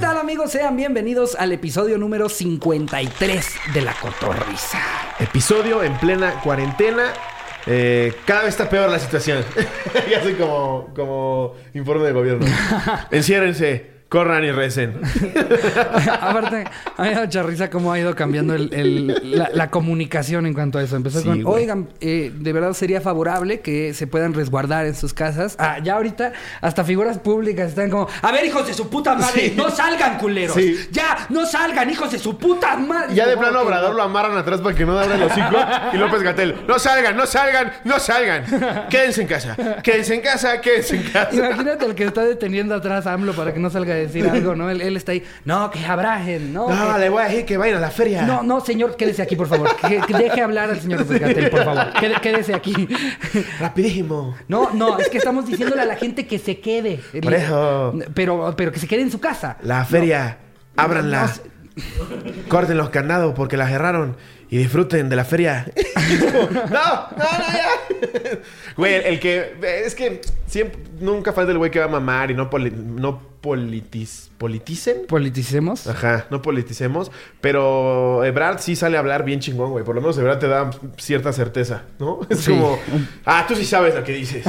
tal amigos? Sean bienvenidos al episodio número 53 de La Cotorrisa. Episodio en plena cuarentena. Eh, cada vez está peor la situación. ya soy como, como informe de gobierno. Enciérrense. Corran y recen. Aparte, a mí me da mucha risa cómo ha ido cambiando el- el- la, la comunicación en cuanto a eso. Empezó Sí, con, güey. oigan, eh, de verdad sería favorable que se puedan resguardar en sus casas. Ah, ya ahorita hasta figuras públicas están como, a ver, hijos de su puta madre, Sí. no salgan, culeros. Sí. Ya, no salgan, hijos de su puta madre. Ya de plano Obrador lo amarran atrás para que no abra el hocico. Y López Gatel, no salgan, no salgan, no salgan. Quédense en casa, quédense en casa, quédense en casa. Imagínate el que está deteniendo atrás a AMLO para que no salga decir algo, ¿no? Él, él está ahí, no, que abrajen, no. No, que- le voy a decir que vayan a la feria. No, no, señor, quédese aquí, por favor. Que, que deje hablar al señor Gatell, por favor. Quédese aquí. Rapidísimo. No, no, es que estamos diciéndole a la gente que se quede. Por eso. Pero, pero que se quede en su casa. La feria, ábranla. No, no, Corten los candados porque la cerraron. Y disfruten de la feria. no, no, no, ya. Güey, el, el que. Es que siempre, nunca falta el güey que va a mamar y no, poli- no politiz, politicen. Politicemos. Ajá, no politicemos. Pero Ebrard sí sale a hablar bien chingón, güey. Por lo menos Ebrard te da cierta certeza, ¿no? Es Sí. como, ah, tú sí sabes lo que dices.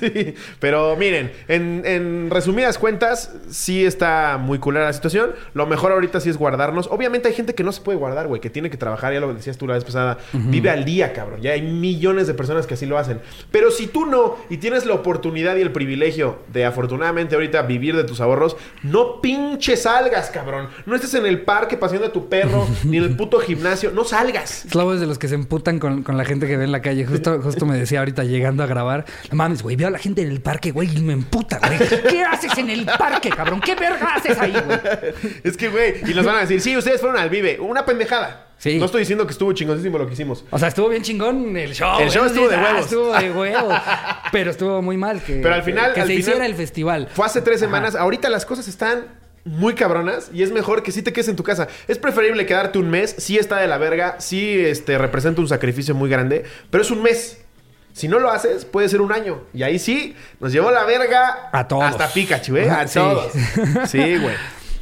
sí. Pero miren, en, en resumidas cuentas, sí está muy culera la situación. Lo mejor ahorita sí es guardarnos. Obviamente hay gente que no se puede guardar, güey, que tiene que trabajar, ya lo decías tú la vez pasada. Vive al día, cabrón. Ya hay millones de personas que así lo hacen. Pero si tú no y tienes la oportunidad y el privilegio de afortunadamente ahorita vivir de tus ahorros, no pinche salgas, cabrón. No estés en el parque paseando a tu perro, ni en el puto gimnasio. No salgas. Slobo es de los que se emputan con, con la gente que ve en la calle. Justo, justo me decía ahorita llegando a grabar. No mames, güey, veo a la gente en el parque, güey, y me emputa, güey. ¿Qué haces en el parque, cabrón? ¿Qué verga haces ahí, güey? Es que, güey, y nos van a decir, sí, ustedes fueron al Vive. Una pendejada. Sí. No estoy diciendo que estuvo chingoncísimo lo que hicimos. O sea, estuvo bien chingón el show. El show estuvo de Ah, huevos. Estuvo de huevos. Pero estuvo muy mal que, Pero al final- que al se final- hiciera el festival. Fue hace tres semanas. Ahorita las cosas están muy cabronas y es mejor que sí te quedes en tu casa. Es preferible quedarte un mes. Sí está de la verga. Sí este, representa un sacrificio muy grande. Pero es un mes. Si no lo haces, puede ser un año. Y ahí sí, nos llevó la verga. A todos. Hasta Pikachu, ¿eh? A Sí. todos. Sí, güey.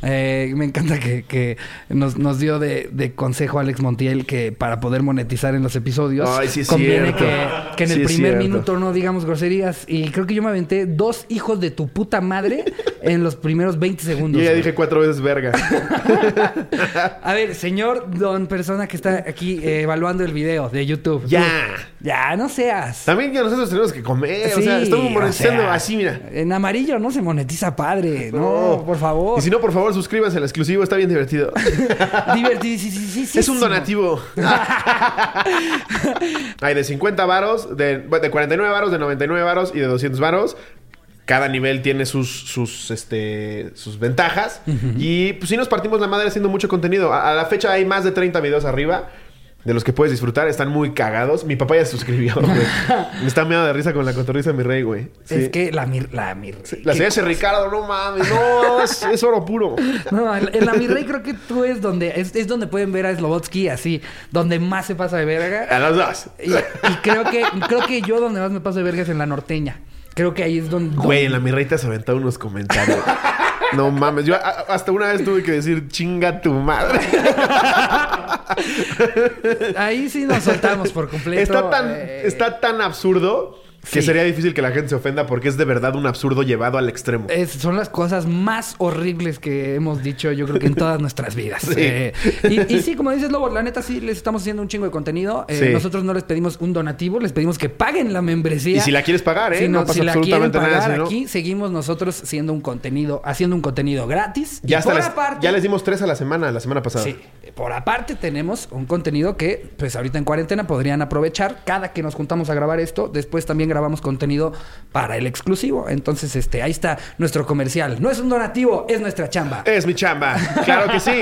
Eh, me encanta que, que nos, nos dio de, de consejo Alex Montiel que para poder monetizar en los episodios Ay, sí es conviene que, que en el primer minuto no digamos groserías. Y creo que yo me aventé dos hijos de tu puta madre en los primeros 20 segundos. Yo ya güey. dije cuatro veces verga. A ver, señor don persona que está aquí eh, evaluando el video de YouTube. Ya. Ya, no seas. También ya nosotros tenemos que comer. o Sí, sea, estamos monetizando o sea, así, mira. En amarillo no se monetiza padre. No, por favor. Y si no, por favor, suscríbanse al exclusivo. Está bien divertido. Divertidísimo. Es un donativo. Hay de 50 varos, de, de 49 varos, de 99 varos y de 200 varos. Cada nivel tiene sus, sus, este, sus ventajas. Y pues sí nos partimos la madre haciendo mucho contenido. A, a la fecha hay más de 30 videos arriba. De los que puedes disfrutar. Están muy cagados. Mi papá ya se suscribió, güey. Me está meado de risa con la cotorriza de mi rey, güey. Sí. Es que la mir... La mir... La ¿qué serie ese Ricardo, no mames. No, es, es oro puro. No, en la Mi Rey creo que tú es donde es, es donde pueden ver a Slobotsky así, donde más se pasa de verga. A los dos. Y, y creo que creo que yo donde más me paso de verga es en la norteña. Creo que ahí es donde Güey, en la mi rey te has aventado unos comentarios. No mames, yo a- hasta una vez tuve que decir chinga tu madre. ahí sí nos soltamos por completo. Está tan, eh, está tan absurdo que sí. sería difícil que la gente se ofenda porque es de verdad un absurdo llevado al extremo. es- son las cosas más horribles que hemos dicho, yo creo que en todas nuestras vidas. Sí. Eh, y, y sí, como dices, Lobo, la neta sí les estamos haciendo un chingo de contenido. Eh, Sí. Nosotros no les pedimos un donativo, les pedimos que paguen la membresía. Y si la quieres pagar, ¿eh? Si, no, no, pasa si la absolutamente nada. pagar no- aquí, seguimos nosotros siendo un contenido, haciendo un contenido gratis. ya, y por aparte, ya les dimos tres a la semana, la semana pasada. Sí, por aparte tenemos un contenido que, pues ahorita en cuarentena podrían aprovechar. Cada que nos juntamos a grabar esto, después también grabamos contenido para el exclusivo. Entonces, este, ahí está nuestro comercial. No es un donativo, es nuestra chamba. Es mi chamba. Claro que sí.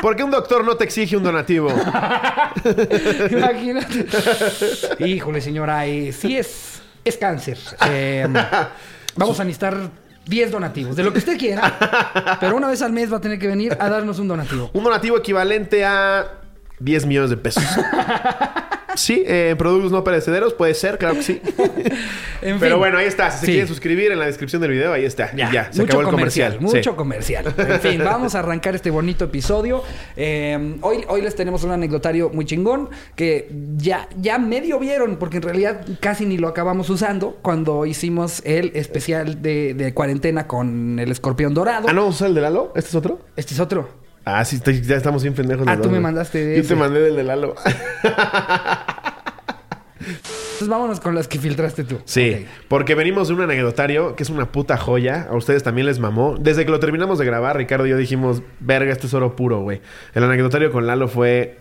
¿Por qué un doctor no te exige un donativo? Imagínate. Híjole, señora, eh, sí es, es cáncer. Eh, vamos a necesitar 10 donativos, de lo que usted quiera. Pero una vez al mes va a tener que venir a darnos un donativo. Un donativo equivalente a 10 millones de pesos. Sí, eh, productos no perecederos, puede ser, claro que sí. En Pero fin. bueno, ahí está. Si se Sí. quieren suscribir en la descripción del video, ahí está. Ya, ya se mucho acabó el comercial. Mucho Sí. comercial. En fin, vamos a arrancar este bonito episodio. Eh, hoy, hoy les tenemos un anecdotario muy chingón que ya, ya medio vieron, porque en realidad casi ni lo acabamos usando cuando hicimos el especial de, de cuarentena con el escorpión dorado. Ah, no, ¿vamos a usar el de Lalo? ¿Este es otro? Este es otro. Ah, sí, ya estamos bien pendejos. Ah, tú me mandaste de Yo ese. te mandé del de Lalo. Entonces vámonos con las que filtraste tú. Sí, porque venimos de un anecdotario que es una puta joya. A ustedes también les mamó. Desde que lo terminamos de grabar, Ricardo y yo dijimos, verga, esto es oro puro, güey. El anecdotario con Lalo fue...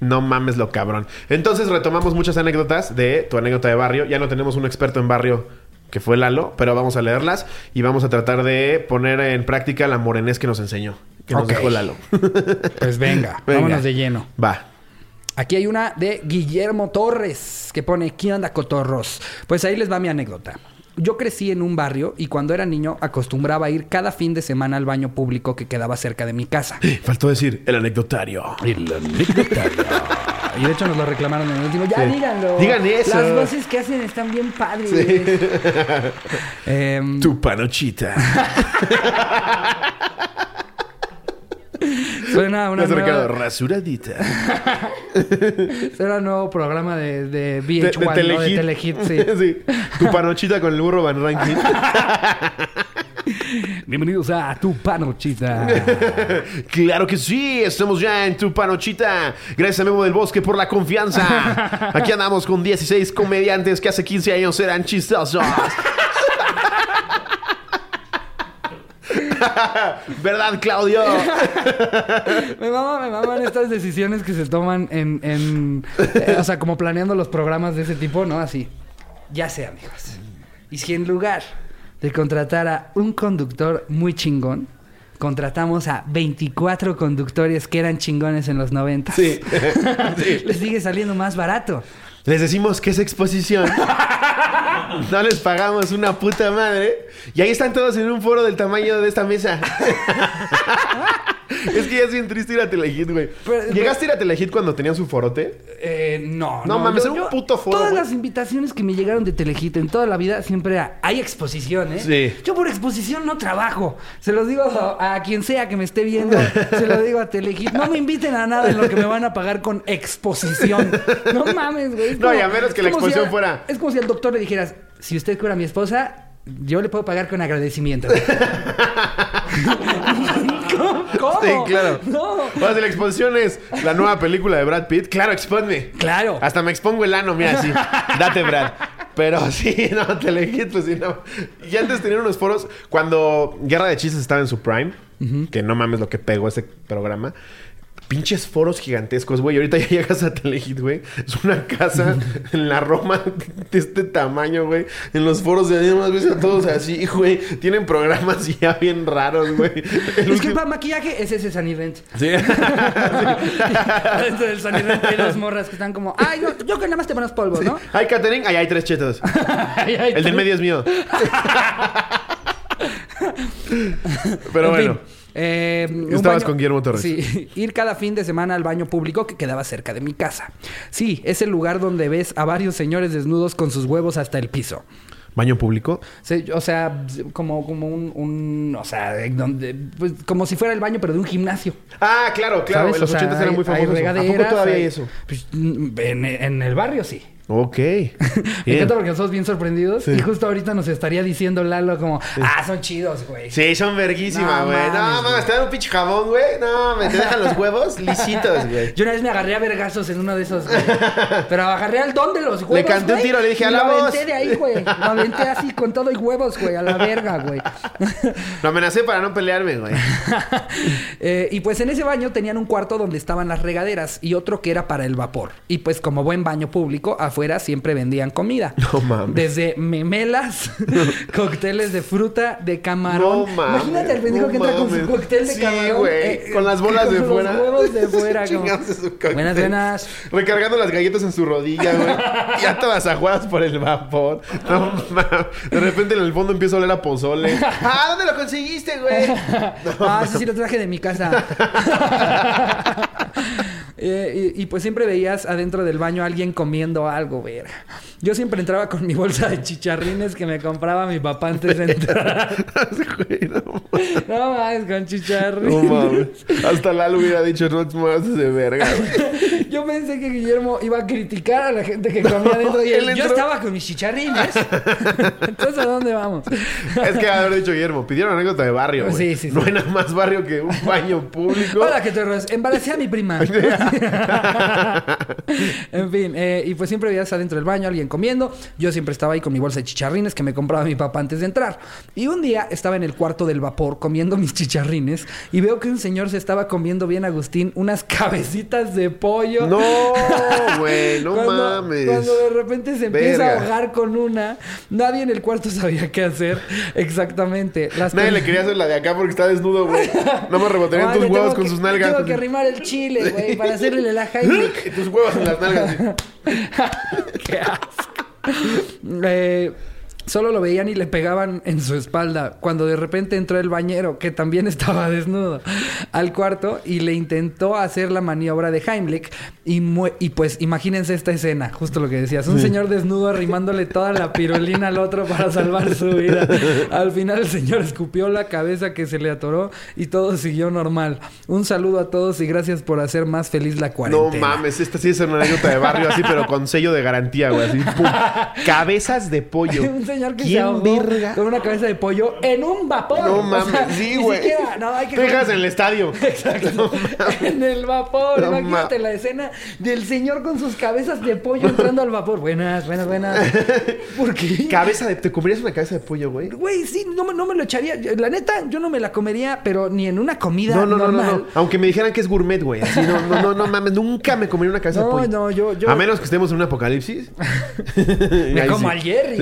No mames lo cabrón. Entonces retomamos muchas anécdotas de tu anécdota de barrio. Ya no tenemos un experto en barrio que fue Lalo, pero vamos a leerlas y vamos a tratar de poner en práctica la morenés que nos enseñó. Que nos Ok. dejó Lalo. Pues venga, Venga. vámonos de lleno. Va. Aquí hay una de Guillermo Torres que pone ¿Qué onda cotorros? Pues ahí les va mi anécdota. Yo crecí en un barrio y cuando era niño acostumbraba a ir cada fin de semana al baño público que quedaba cerca de mi casa. Faltó decir el anecdotario. Y de hecho nos lo reclamaron en el último. Ya Sí. díganlo. Digan eso. Las voces que hacen están bien padres. Em, Tu panochita. Suena una nueva, Rasuradita. suena un nuevo programa de, de De, VH1, de. De Telehit, sí. Sí. Tu panochita con el burro Van Ranking. Bienvenidos a Tu Panochita. claro que sí. Estamos ya en tu panochita. Gracias a Memo del Bosque por la confianza. Aquí andamos con 16 comediantes que hace 15 años eran chistosos. ¿Verdad, Claudio? Me mama, me maman estas decisiones que se toman en, en eh, o sea, como planeando los programas de ese tipo, ¿no? Así. Ya sé, amigos. Y si en lugar de contratar a un conductor muy chingón, contratamos a 24 conductores que eran chingones en los 90. Sí. Sí. Les sigue saliendo más barato. Les decimos que es exposición. No les pagamos una puta madre. Y ahí están todos en un foro del tamaño de esta mesa. es que ya es bien triste ir a Telehit, güey. Pero- ¿Llegaste a ir a Telehit cuando tenían su forote? Eh, no, No mames, era un puto foro, Todas güey. las invitaciones que me llegaron de Telehit en toda la vida siempre era, hay exposición, ¿eh? Sí. Yo por exposición no trabajo. Se los digo a, a quien sea que me esté viendo, se lo digo a Telehit. No me inviten a nada en lo que me van a pagar con exposición. No mames, güey. No, y a menos que la si exposición a- fuera- Es como si al doctor le dijeras, si usted cura a mi esposa, yo le puedo pagar con agradecimiento. ¿Cómo? Sí, claro. No. De la exposición es la nueva película de Brad Pitt. Claro, expónme. Claro. Hasta me expongo el ano, mira, así. Date, Brad. Pero sí, no, Telehit, pues sí, no. Y antes tenían unos foros cuando Guerra de Chistes estaba en su prime, que no mames lo que pegó ese programa. Pinches foros gigantescos, güey. Ahorita ya llegas a Telehit, güey. Es una casa en la Roma de este tamaño, güey. En los foros de más ves a todos así, güey. Tienen programas ya bien raros, güey. El Es que para maquillaje es ese Event. Sí. Adentro del Event hay dos morras que están como, ay, no, yo que nada más te pones polvo, ¿no? Hay catering, ahí hay tres chetos. Ay, ay, El del medio es mío. Pero En bueno. fin, eh, Estabas con Guillermo Torres. Sí, ir cada fin de semana al baño público que quedaba cerca de mi casa. Sí, es el lugar donde ves a varios señores desnudos con sus huevos hasta el piso. ¿Baño público? O sea, como, como un, un- o sea, de donde, pues, como si fuera el baño, pero de un gimnasio. Ah, claro, claro. ¿sabes? En los O sea, 80 era hay- muy hay famoso. eso. ¿A poco todavía hay hay- eso? Pues, en, en el barrio sí. Ok. Me encanta porque nosotros bien sorprendidos Sí. y justo ahorita nos estaría diciendo Lalo como, ah, son chidos, güey. Sí, son verguísimas, No güey. No, mames, mames, güey. te dan un pinche jabón, güey. No, me te dejan los huevos lisitos, güey. Yo una vez me agarré a vergazos en uno de esos, güey. Pero agarré al don de los huevos, Le canté un tiro, le dije, "A la Lo voz". aventé de ahí, güey. Lo aventé así con todo y huevos, güey, a la verga, güey. Lo amenacé para no pelearme, güey. Eh, y pues en ese baño tenían un cuarto donde estaban las regaderas y otro que era para el vapor. Y pues como buen baño público, afuera siempre vendían comida. No mames. Desde memelas, cócteles de fruta, de camarón. No mames, Imagínate al pendejo no que entra con su mames. cóctel de Sí, camarón. eh, güey, con las bolas con de los fuera. huevos de fuera. como, buenas, buenas. Recargando las galletas en su rodilla, güey. ya todas aguadas por el vapor. No mames. De repente en el fondo empieza a oler a pozole. Ah, ¿dónde lo conseguiste, güey? ah, sí, sí, lo traje de mi casa. Eh, y, y, pues siempre veías adentro del baño a alguien comiendo algo, ver. Yo siempre entraba con mi bolsa de chicharrines que me compraba mi papá antes de entrar. no mames, con chicharrines. No mames. Hasta Lalo hubiera dicho, no te muevas de verga. yo pensé que Guillermo iba a criticar a la gente que comía adentro y él, yo estaba con mis chicharrines. Entonces, ¿a dónde vamos? es que haber dicho Guillermo, pidieron anécdota de barrio. Sí, sí, sí. No hay nada más barrio que un baño público. Hola, que te embaracé a mi prima. en fin, eh, y pues siempre veías adentro del baño alguien comiendo. Yo siempre estaba ahí con mi bolsa de chicharrines que me compraba mi papá antes de entrar. Y un día estaba en el cuarto del vapor comiendo mis chicharrines y veo que un señor se estaba comiendo bien, Agustín, unas cabecitas de pollo. No, güey, no mames. Cuando de repente se empieza a ahogar con una, nadie en el cuarto sabía qué hacer exactamente. nadie le quería hacer la de acá porque está desnudo, güey. No me rebotarían tus huevos con sus nalgas. Tengo que arrimar el chile, güey, para hacerle la Heimlich. y tus huevos en las nalgas. qué asco. eh, Solo lo veían y le pegaban en su espalda. Cuando de repente entró el bañero, que también estaba desnudo, al cuarto y le intentó hacer la maniobra de Heimlich. Y, y pues imagínense esta escena, justo lo que decías. Un señor desnudo arrimándole toda la pirulina al otro para salvar su vida. Al final el señor escupió la cabeza que se le atoró y todo siguió normal. Un saludo a todos y gracias por hacer más feliz la cuarentena. No mames, esta sí es una anécdota de barrio así, pero con sello de garantía, güey. Así, Cabezas de pollo. Señor que se ahogó con una cabeza de pollo en un vapor. No mames, sí, güey. No, hay que... en el estadio. Exacto. en el vapor. Imagínate la escena del señor con sus cabezas de pollo entrando al vapor. Buenas, buenas, buenas. ¿Por qué? Cabeza de... ¿Te comerías una cabeza de pollo, güey? Güey, sí, no, no me lo echaría. La neta, yo no me la comería, pero ni en una comida no, no, normal. No, no, Aunque me dijeran que es gourmet, güey. Así, no, no, no, no mames. Nunca me comería una cabeza de pollo. No, no, yo, yo... A menos que estemos en un apocalipsis. me como al Jerry.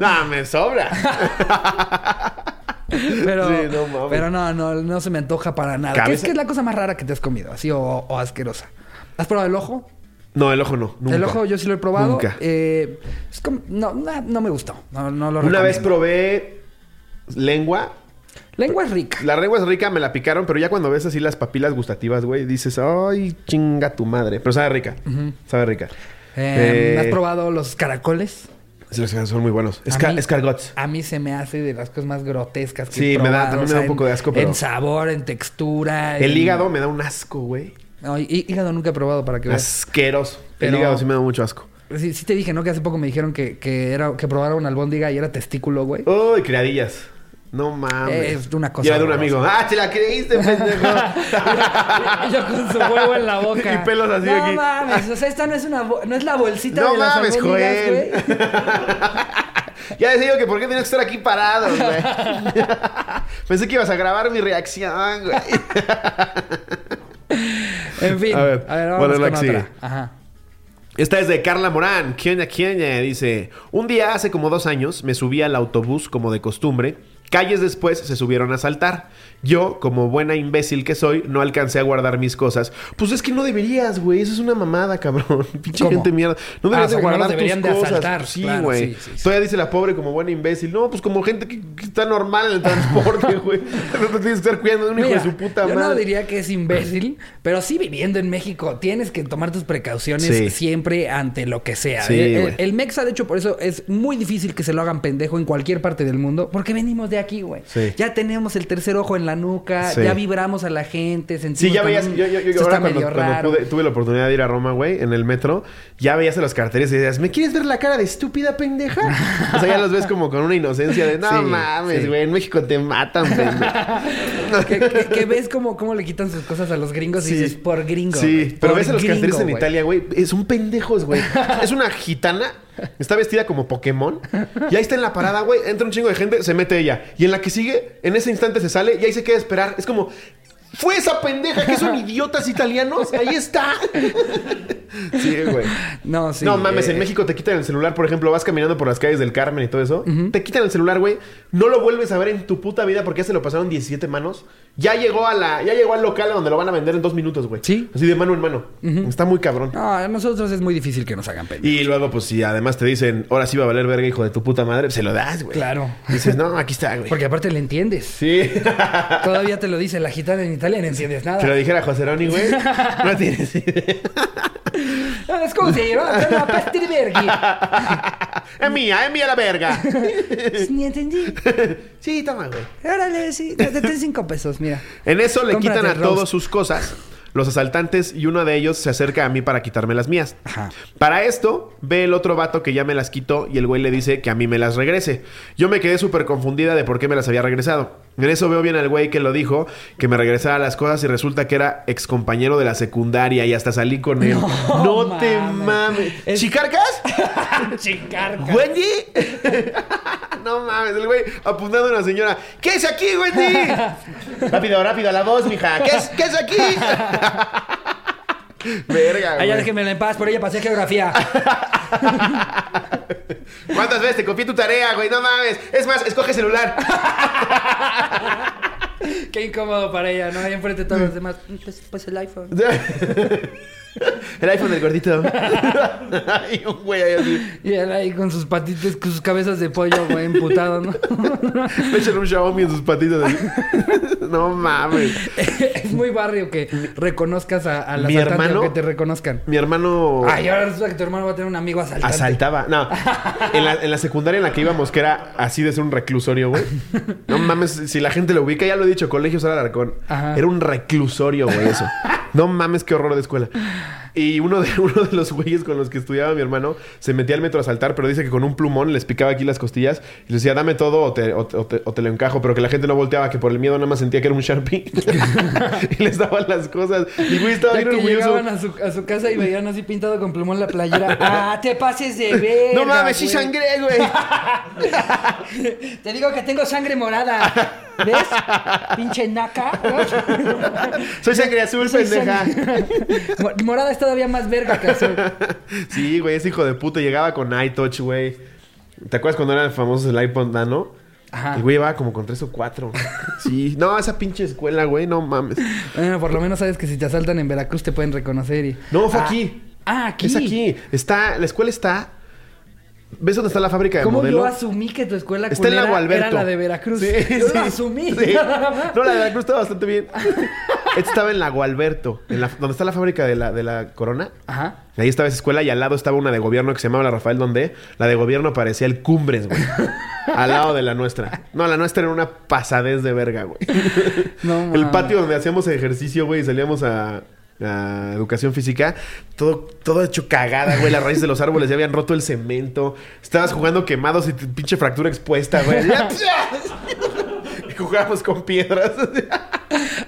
No, me sobra. pero, no, pero no, no, no se me antoja para nada. ¿Qué es, que es la cosa más rara que te has comido? Así o, asquerosa. ¿Has probado el ojo? No, el ojo no. El ojo yo sí lo he probado. Nunca. Eh, es como, no, no, me gustó. No, no lo Una vez probé lengua. Lengua es rica. La lengua es rica, me la picaron, pero ya cuando ves así las papilas gustativas, güey, dices, ay, chinga tu madre. Pero sabe rica. Sabe rica. Eh, ¿Has probado los caracoles? Son muy buenos. escargots. A mí se me hace de las cosas más grotescas que Sí, me da, también me da un poco de asco, pero... En sabor, en textura. El hígado me da un asco, güey. No, hígado nunca he probado para que veas. Asqueroso. El hígado sí me da mucho asco. Sí, sí te dije, ¿no? Que hace poco me dijeron que, que, era, que probara una albóndiga y era testículo, güey. Uy, criadillas. No mames. Es una cosa. Y era de un amigo. ¡Ah, te la creíste, pendejo! y yo con su huevo en la boca. Y pelos así no aquí. No mames. O sea, esta no es una... No es la bolsita no de las mames, Joel. ya decía yo que por qué tenías que estar aquí parado, güey. Pensé que ibas a grabar mi reacción, güey. en fin. A ver, a ver vamos con otra. Ajá. Esta es de Carla Morán. ¿Quién, quién? Dice: Un día hace como dos años me subí al autobús como de costumbre Calles después se subieron a saltar. Yo, como buena imbécil que soy, no alcancé a guardar mis cosas. Pues es que no deberías, güey. Eso es una mamada, cabrón. Pinche gente mierda. No deberías ah, de guardar tus de cosas. Asaltar. Sí, güey. Todavía dice la pobre como buena imbécil. No, pues como gente que, está normal en el transporte, güey. no te tienes que estar cuidando de un hijo de su puta madre. Yo no diría que es imbécil, pero sí viviendo en México tienes que tomar tus precauciones siempre ante lo que sea. el, el, Mexa, de hecho, por eso es muy difícil que se lo hagan pendejo en cualquier parte del mundo, porque venimos de aquí, güey. Ya tenemos el tercer ojo en la nuca, ya vibramos a la gente, sentimos Sí, ya veías, yo, yo, yo ahora cuando, tuve la oportunidad de ir a Roma, güey, en el metro, ya veías a los carteles y decías, ¿me quieres ver la cara de estúpida pendeja? o sea, ya los ves como con una inocencia de, no mames, güey, en México te matan, pendejo. que, ves como cómo le quitan sus cosas a los gringos y dices, por gringo. Sí, pero ves a los carteles en Italia, güey, son pendejos, güey. es una gitana Está vestida como Pokémon. Y ahí está en la parada, güey. Entra un chingo de gente, se mete ella. Y en la que sigue, en ese instante se sale y ahí se queda a esperar. Es como, fue esa pendeja que son idiotas italianos. Ahí está. sí, güey. No, sí. No mames, en eh, México te quitan el celular, por ejemplo, vas caminando por las calles del Carmen y todo eso. Te quitan el celular, güey. No lo vuelves a ver en tu puta vida porque ya se lo pasaron 17 manos. Ya llegó a la, ya llegó al local donde lo van a vender en dos minutos, güey. Sí. Así de mano en mano. Está muy cabrón. No, a nosotros es muy difícil que nos hagan pena. Y luego, pues, si además te dicen, ahora sí va a valer verga, hijo de tu puta madre, se lo das, güey. Claro. dices, no, aquí está, güey. Porque aparte le entiendes. Sí. Todavía te lo dice la gitana en Italia Natalia no entiendes nada. Que lo dijera José Roni, güey. No tienes idea. Ah, Es como si llama la Pastriberghi. es mía, es mía la verga. Ni entendí. sí, toma, güey. Órale, sí. Te ten cinco pesos, mira. En eso le Cómprate quitan a todos sus cosas. Los asaltantes y uno de ellos se acerca a mí para quitarme las mías. Ajá. Para esto, ve el otro vato que ya me las quitó y el güey le dice que a mí me las regrese. Yo me quedé súper confundida de por qué me las había regresado. En eso veo bien al güey que lo dijo, que me regresara las cosas y resulta que era ex compañero de la secundaria y hasta salí con él. No, No te mames. Es- ¿Chicarcas? Chicarca. ¿Wendy? no mames, el güey apuntando a una señora. ¿Qué es aquí, Wendy? rápido, rápido, a la voz, mija. ¿Qué es, qué es aquí? Verga, Allá güey. déjenme en paz, por ella pasé geografía. ¿Cuántas veces te copié tu tarea, güey? No mames. Es más, escoge celular. Qué incómodo para ella, ¿no? Ahí enfrente de todos los demás. Pues, pues el iPhone. el iPhone del gordito. y un güey ahí así. Y él ahí con sus patitas, con sus cabezas de pollo, güey, emputado, ¿no? Le echan un Xiaomi en sus patitas. así. no mames. es muy barrio que reconozcas a, a la Mi asaltante hermano- o que te reconozcan. Mi hermano... Ay, ahora resulta que tu hermano va a tener un amigo asaltante. Asaltaba. No. En la, en la secundaria en la que íbamos, que era así de ser un reclusorio, güey. No mames, si la gente lo ubica, ya lo he dicho, Colegio Sara Alarcón. Era un reclusorio, güey, eso. No mames, qué horror de escuela. Y uno de, uno de los güeyes con los que estudiaba mi hermano se metía al metro a asaltar, pero dice que con un plumón les picaba aquí las costillas y le decía, dame todo o te, o te- o te- o te lo encajo, pero que la gente no volteaba, que por el miedo nada más sentía que era un Sharpie. y les daban las cosas. Y güey estaba bien orgulloso. llegaban a su, a su casa y veían así pintado con plumón la playera. ¡Ah, te pases de ver! No mames, sí sangré, güey. Te digo que tengo sangre morada. ¿Ves? Pinche naca. Soy sangre azul, Soy pendeja. Morada es todavía más verga que azul. Sí, güey, ese hijo de puta llegaba con iTouch, güey. ¿Te acuerdas cuando eran famosos el iPod Nano? Ajá. El güey llevaba como con tres o cuatro. Sí. No, esa pinche escuela, güey, no mames. Bueno, por lo menos sabes que si te asaltan en Veracruz te pueden reconocer y... No, fue Ah. aquí. Ah, aquí. Es aquí. Está, la escuela está. ¿Ves dónde está la fábrica de ¿Cómo modelo? yo asumí que tu escuela Está en la era la de Veracruz? Sí, yo sí. lo asumí. Sí. No, la de Veracruz está bastante bien. Esta estaba en la Gualberto, en la, donde está la fábrica de la, de la Corona. Ajá. Ahí estaba esa escuela y al lado estaba una de gobierno que se llamaba la Rafael Donde. La de gobierno parecía el Cumbres, güey. al lado de la nuestra. No, la nuestra era una pasadez de verga, güey. No el patio donde hacíamos ejercicio, güey, y salíamos a, a educación física, todo, todo hecho cagada, güey. Las raíces de los árboles ya habían roto el cemento. Estabas jugando quemados y pinche fractura expuesta, güey. y jugábamos con piedras.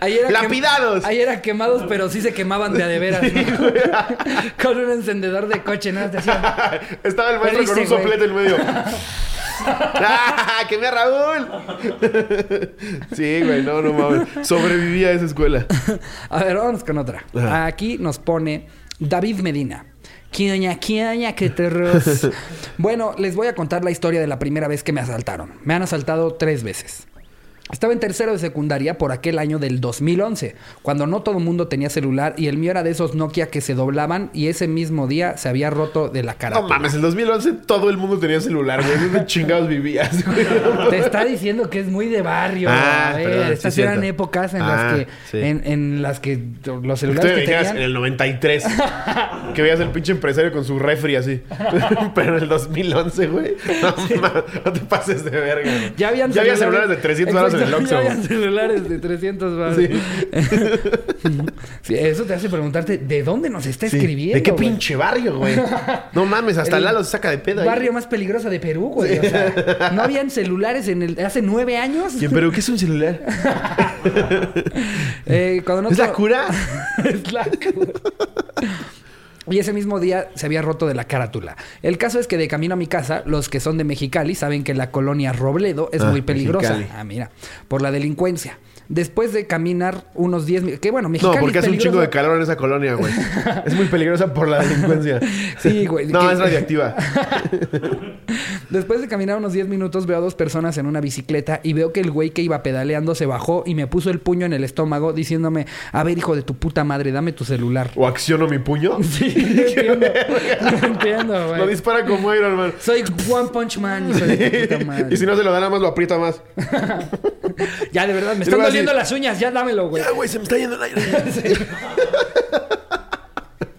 Ahí era quem- ¡Lapidados! Ahí eran quemados, pero sí se quemaban de a de veras, ¿no? Con un encendedor de coche, ¿no? Te hacían- Estaba el maestro con un soplete en medio. ¡Ah! ¡Quemé a Raúl! sí, güey, no, no mames. Sobreviví a esa escuela. A ver, vamos con otra. Ajá. Aquí nos pone David Medina. Quiña, quiña, que terros. bueno, les voy a contar la historia de la primera vez que me asaltaron. Me han asaltado tres veces. Estaba en tercero de secundaria por aquel año del 2011, cuando no todo el mundo tenía celular y el mío era de esos Nokia que se doblaban y ese mismo día se había roto de la cara. No mames, en 2011 todo el mundo tenía celular, güey. ¿Dónde chingados vivías, güey? Te está diciendo que es muy de barrio. Ah, a ver, perdón, sí, estas eran épocas en Ah, las que sí. en, en las que los celulares que tenían en el 93 que veías el pinche empresario con su refri así. Pero en el 2011, güey. No, mames, no te pases de verga. güey. Ya habían ya había celulares de 300 dólares en el Exacto, Oxxo. Celulares de 300 baros. Sí. Sí, eso te hace preguntarte, ¿de dónde nos está Sí. escribiendo? ¿De qué güey? pinche barrio, güey? No mames, hasta El Lalo se saca de pedo ahí. Barrio más peligroso de Perú, güey. O sea, ¿no habían celulares en el, hace nueve años? ¿Quién, pero qué es un celular? Eh, cuando no ¿Es la cura? Es la cura. Y ese mismo día se había roto de la carátula. El caso es que de camino a mi casa, los que son de Mexicali saben que la colonia Robledo es Ah, muy peligrosa. Mexicali. Ah, mira, por la delincuencia. Después de caminar unos 10 minutos, que bueno, Mexicali No, porque es hace un chingo de calor en esa colonia, güey. Es muy peligrosa por la delincuencia. Sí, güey. No, que- es radiactiva. Después de caminar unos 10 minutos, veo a dos personas en una bicicleta y veo que el güey que iba pedaleando se bajó y me puso el puño en el estómago diciéndome: A ver, hijo de tu puta madre, dame tu celular. ¿O acciono mi puño? Sí, no entiendo. No entiendo, Lo güey. dispara como Iron Man. Soy One Punch Man, hijo de tu puta madre. y si no se lo da nada más, lo aprieta más. Ya, de verdad, me Y están doliendo las uñas, ya dámelo, güey. Ya, güey, se me está yendo el aire.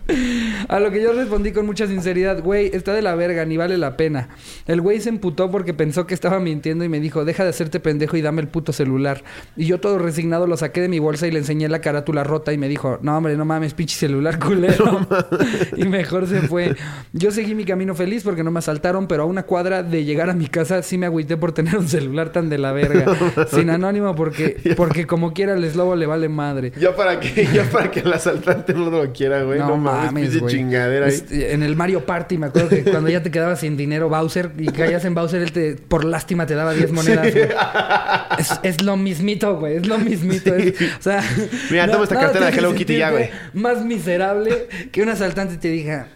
A lo que yo respondí con mucha sinceridad, güey, está de la verga, ni vale la pena. El güey se emputó porque pensó que estaba mintiendo y me dijo, deja de hacerte pendejo y dame el puto celular. Y yo todo resignado lo saqué de mi bolsa y le enseñé la carátula rota y me dijo, no hombre, no mames, pinche celular culero. y mejor se fue. Yo seguí mi camino feliz porque no me asaltaron, pero a una cuadra de llegar a mi casa sí me agüité por tener un celular tan de la verga. Sin anónimo porque, porque como quiera el eslobo le vale madre. Ya para que, ya para que el asaltante no lo quiera, güey. No, mames, pinche güey. Chingadera ahí. Este, en el Mario Party me acuerdo que cuando ya te quedabas sin dinero Bowser y caías en Bowser, él te, por lástima te daba 10 monedas. güey. Es, es lo mismito, güey. Es lo mismito. es- o sea, Mira, toma esta cartera de Hello Kitty ya, sentirte Más miserable que un asaltante te diga.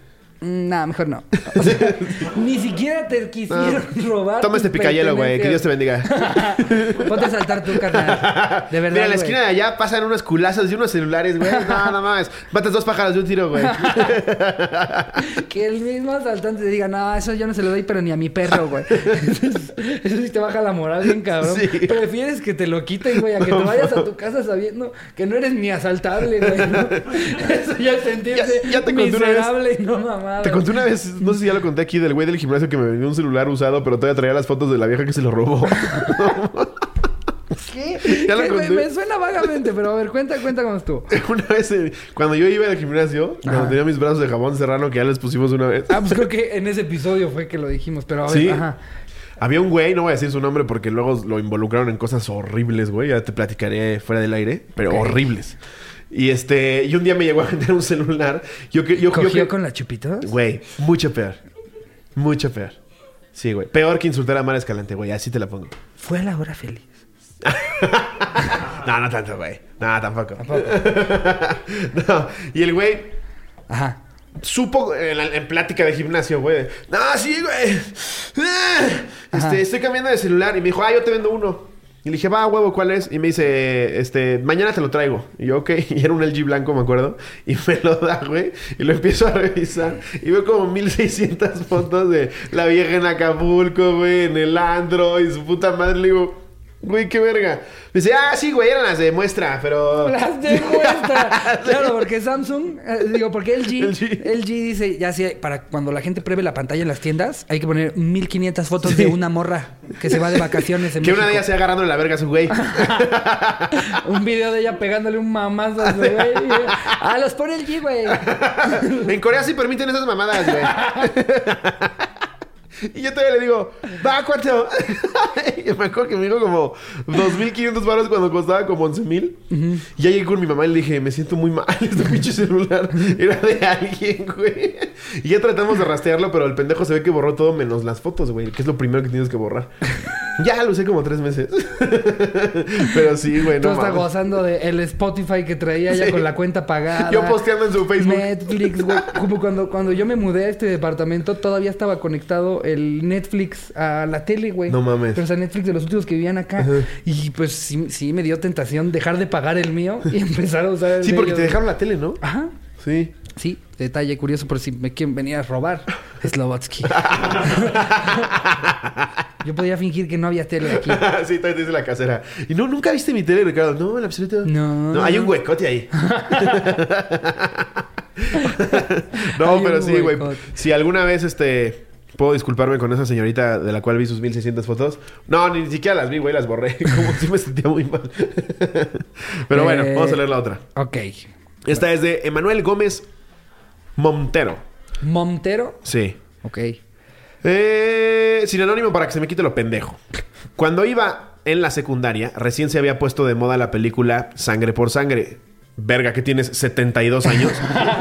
"Mm, Nah, mejor no. O sea, ni siquiera te quisieron robar. Toma este picayelo, güey. Que Dios te bendiga. Ponte a saltar tu carnal. De verdad. Mira, en la esquina de allá pasan unos culazos y unos celulares, güey. No, no mames. Matas dos pájaros de un tiro, güey. Que el mismo asaltante te diga, no, eso yo no se lo doy, pero ni a mi perro, güey. Eso, es- eso sí te baja la moral bien cabrón. Sí. Prefieres que te lo quiten, güey, a que te vayas a tu casa sabiendo que no eres ni asaltable, güey. ¿no? Eso ya es sentirse Ya- ya te miserable y no mamada. Te conté una vez, no sé si ya lo conté aquí, del güey del gimnasio que me vendió un celular usado, pero todavía traía las fotos de la vieja que se lo robó. ¿Qué? Ya lo ¿Qué, güey? conté. Me suena vagamente, pero a ver, cuenta, cuenta cómo estuvo. una vez, eh, cuando yo iba al gimnasio, cuando Ajá. tenía mis brazos de jabón serrano, que ya les pusimos una vez. Ah, pues creo que en ese episodio fue que lo dijimos, pero a ver, Sí. ajá. Había un güey, no voy a decir su nombre porque luego lo involucraron en cosas horribles, güey. Ya te platicaré fuera del aire, pero horribles. Y este, y un día me llegó a vender un celular. Yo que, yo, yo ¿Cogió que- con la chupita? Güey, mucho peor. Mucho peor. Sí, güey. Peor que insultar a Mara Escalante, güey. Así te la pongo. Fue a la hora feliz. No, no tanto, güey. No, tampoco. no. Y el güey Ajá. supo en, la- en plática de gimnasio, güey. No, sí, güey. Este, estoy cambiando de celular. Y me dijo, ah, yo te vendo uno. Y le dije, va, huevo, ¿cuál es? Y me dice, este, mañana te lo traigo. Y yo, ok. Y era un LG blanco, me acuerdo. Y me lo da, güey. Y lo empiezo a revisar. Y veo como 1600 fotos de la vieja en Acapulco, güey, en el andro y su puta madre. Le digo, güey, qué verga. Me dice, ah, sí, güey, eran las de muestra, pero. Las de muestra. claro, porque Samsung, eh, digo, porque LG, LG. LG dice, ya sé, para cuando la gente pruebe la pantalla en las tiendas, hay que poner 1500 fotos de una morra que se va de vacaciones en Que una de ellas sea agarrando la verga a su güey. Un video de ella pegándole un mamazo a su güey. Ah, los pone LG, güey. en Corea sí permiten esas mamadas, güey. Y yo todavía le digo, va, ¿cuánto? y me acuerdo que me dijo como 2.500 baros cuando costaba como 11.000. Y ya llegué con mi mamá y le dije, me siento muy mal, este pinche celular era de alguien, güey. Y ya tratamos de rastrearlo, pero el pendejo se ve que borró todo menos las fotos, güey, que es lo primero que tienes que borrar. ya lo usé como tres meses. pero sí, güey, Tú no estás mames. gozando de el Spotify que traía ya Sí. con la cuenta pagada. Yo posteando en su Facebook. Netflix, güey. Como cuando, cuando yo me mudé a este departamento, todavía estaba conectado el Netflix a la tele, güey. No mames. Pero o sea, Netflix de los últimos que vivían acá. Y pues sí, sí me dio tentación dejar de pagar el mío y empezar a usar el Sí, porque te dejaron la tele, ¿no? Ajá. Sí. Sí, detalle curioso por si me quieren venir a robar. Slobotsky. yo podía fingir que no había tele aquí. sí, todavía te dice la casera. Y no, nunca viste mi tele, Ricardo. No, en absoluto. No. No, hay un huecote ahí. no, Hay pero sí, güey. Si alguna vez este. Puedo disculparme con esa señorita de la cual vi sus 1600 fotos. No, ni siquiera las vi, güey, las borré. Como si me sentía muy mal. Pero bueno, Eh, vamos a leer la otra. Ok. Esta es de Emanuel Gómez Montero. Montero. Sí. Ok. Eh, sin anónimo para que se me quite lo pendejo. Cuando iba en la secundaria, recién se había puesto de moda la película Sangre por Sangre. Verga, que tienes 72 años.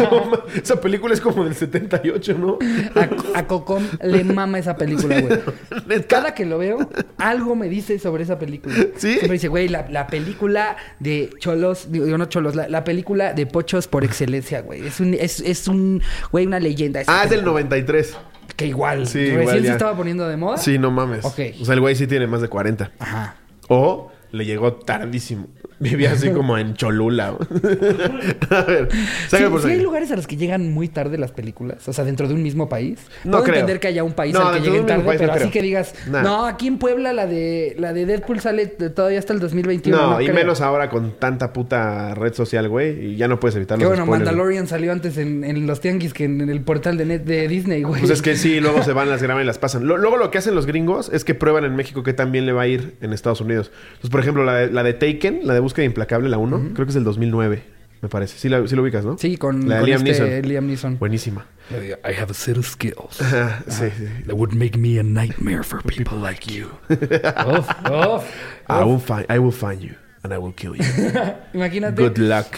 esa película es como del 78, ¿no? A, a Cocom le mama esa película, güey. Cada que lo veo, algo me dice sobre esa película. ¿Sí? Siempre dice, güey, la, la película de cholos, digo, no cholos, la, la película de pochos por excelencia, güey. Es un, es, es un, güey, una leyenda. Ah, es del película. 93. Que igual, Sí, recién igual se estaba poniendo de moda. Sí, no mames. Ok. O sea, el güey sí tiene más de 40. Ajá. O le llegó tardísimo. Vivía así como en Cholula. a ver, Sí, por sí hay lugares a los que llegan muy tarde las películas, o sea, dentro de un mismo país. No Puedo creo. entender que haya un país No, al que dentro de lleguen tarde, país no pero así creo. que digas, Nah. no, aquí en Puebla la de la de Deadpool sale todavía hasta el 2021. No, No, y creo. menos ahora con tanta puta red social, güey. Y ya no puedes evitar Que los bueno, spoilers, güey. Mandalorian salió antes en, en los tianguis que en, en el portal de, net de Disney, güey. Pues es que sí, luego se van, las graban y las pasan. Lo- luego lo que hacen los gringos es que prueban en México que también le va a ir en Estados Unidos. Entonces, por ejemplo, la de, la de Taken, la de Búsqueda Implacable, la 1, creo que es del 2009, me parece. Sí, la, sí lo ubicas, ¿no? Sí, con, La con Liam este Neeson. Liam Neeson. Buenísima. I have a set of skills sí, sí. that would make me a nightmare for people like you. Uf, uf. I will, find, I will find you and I will kill you. Imagínate Good luck.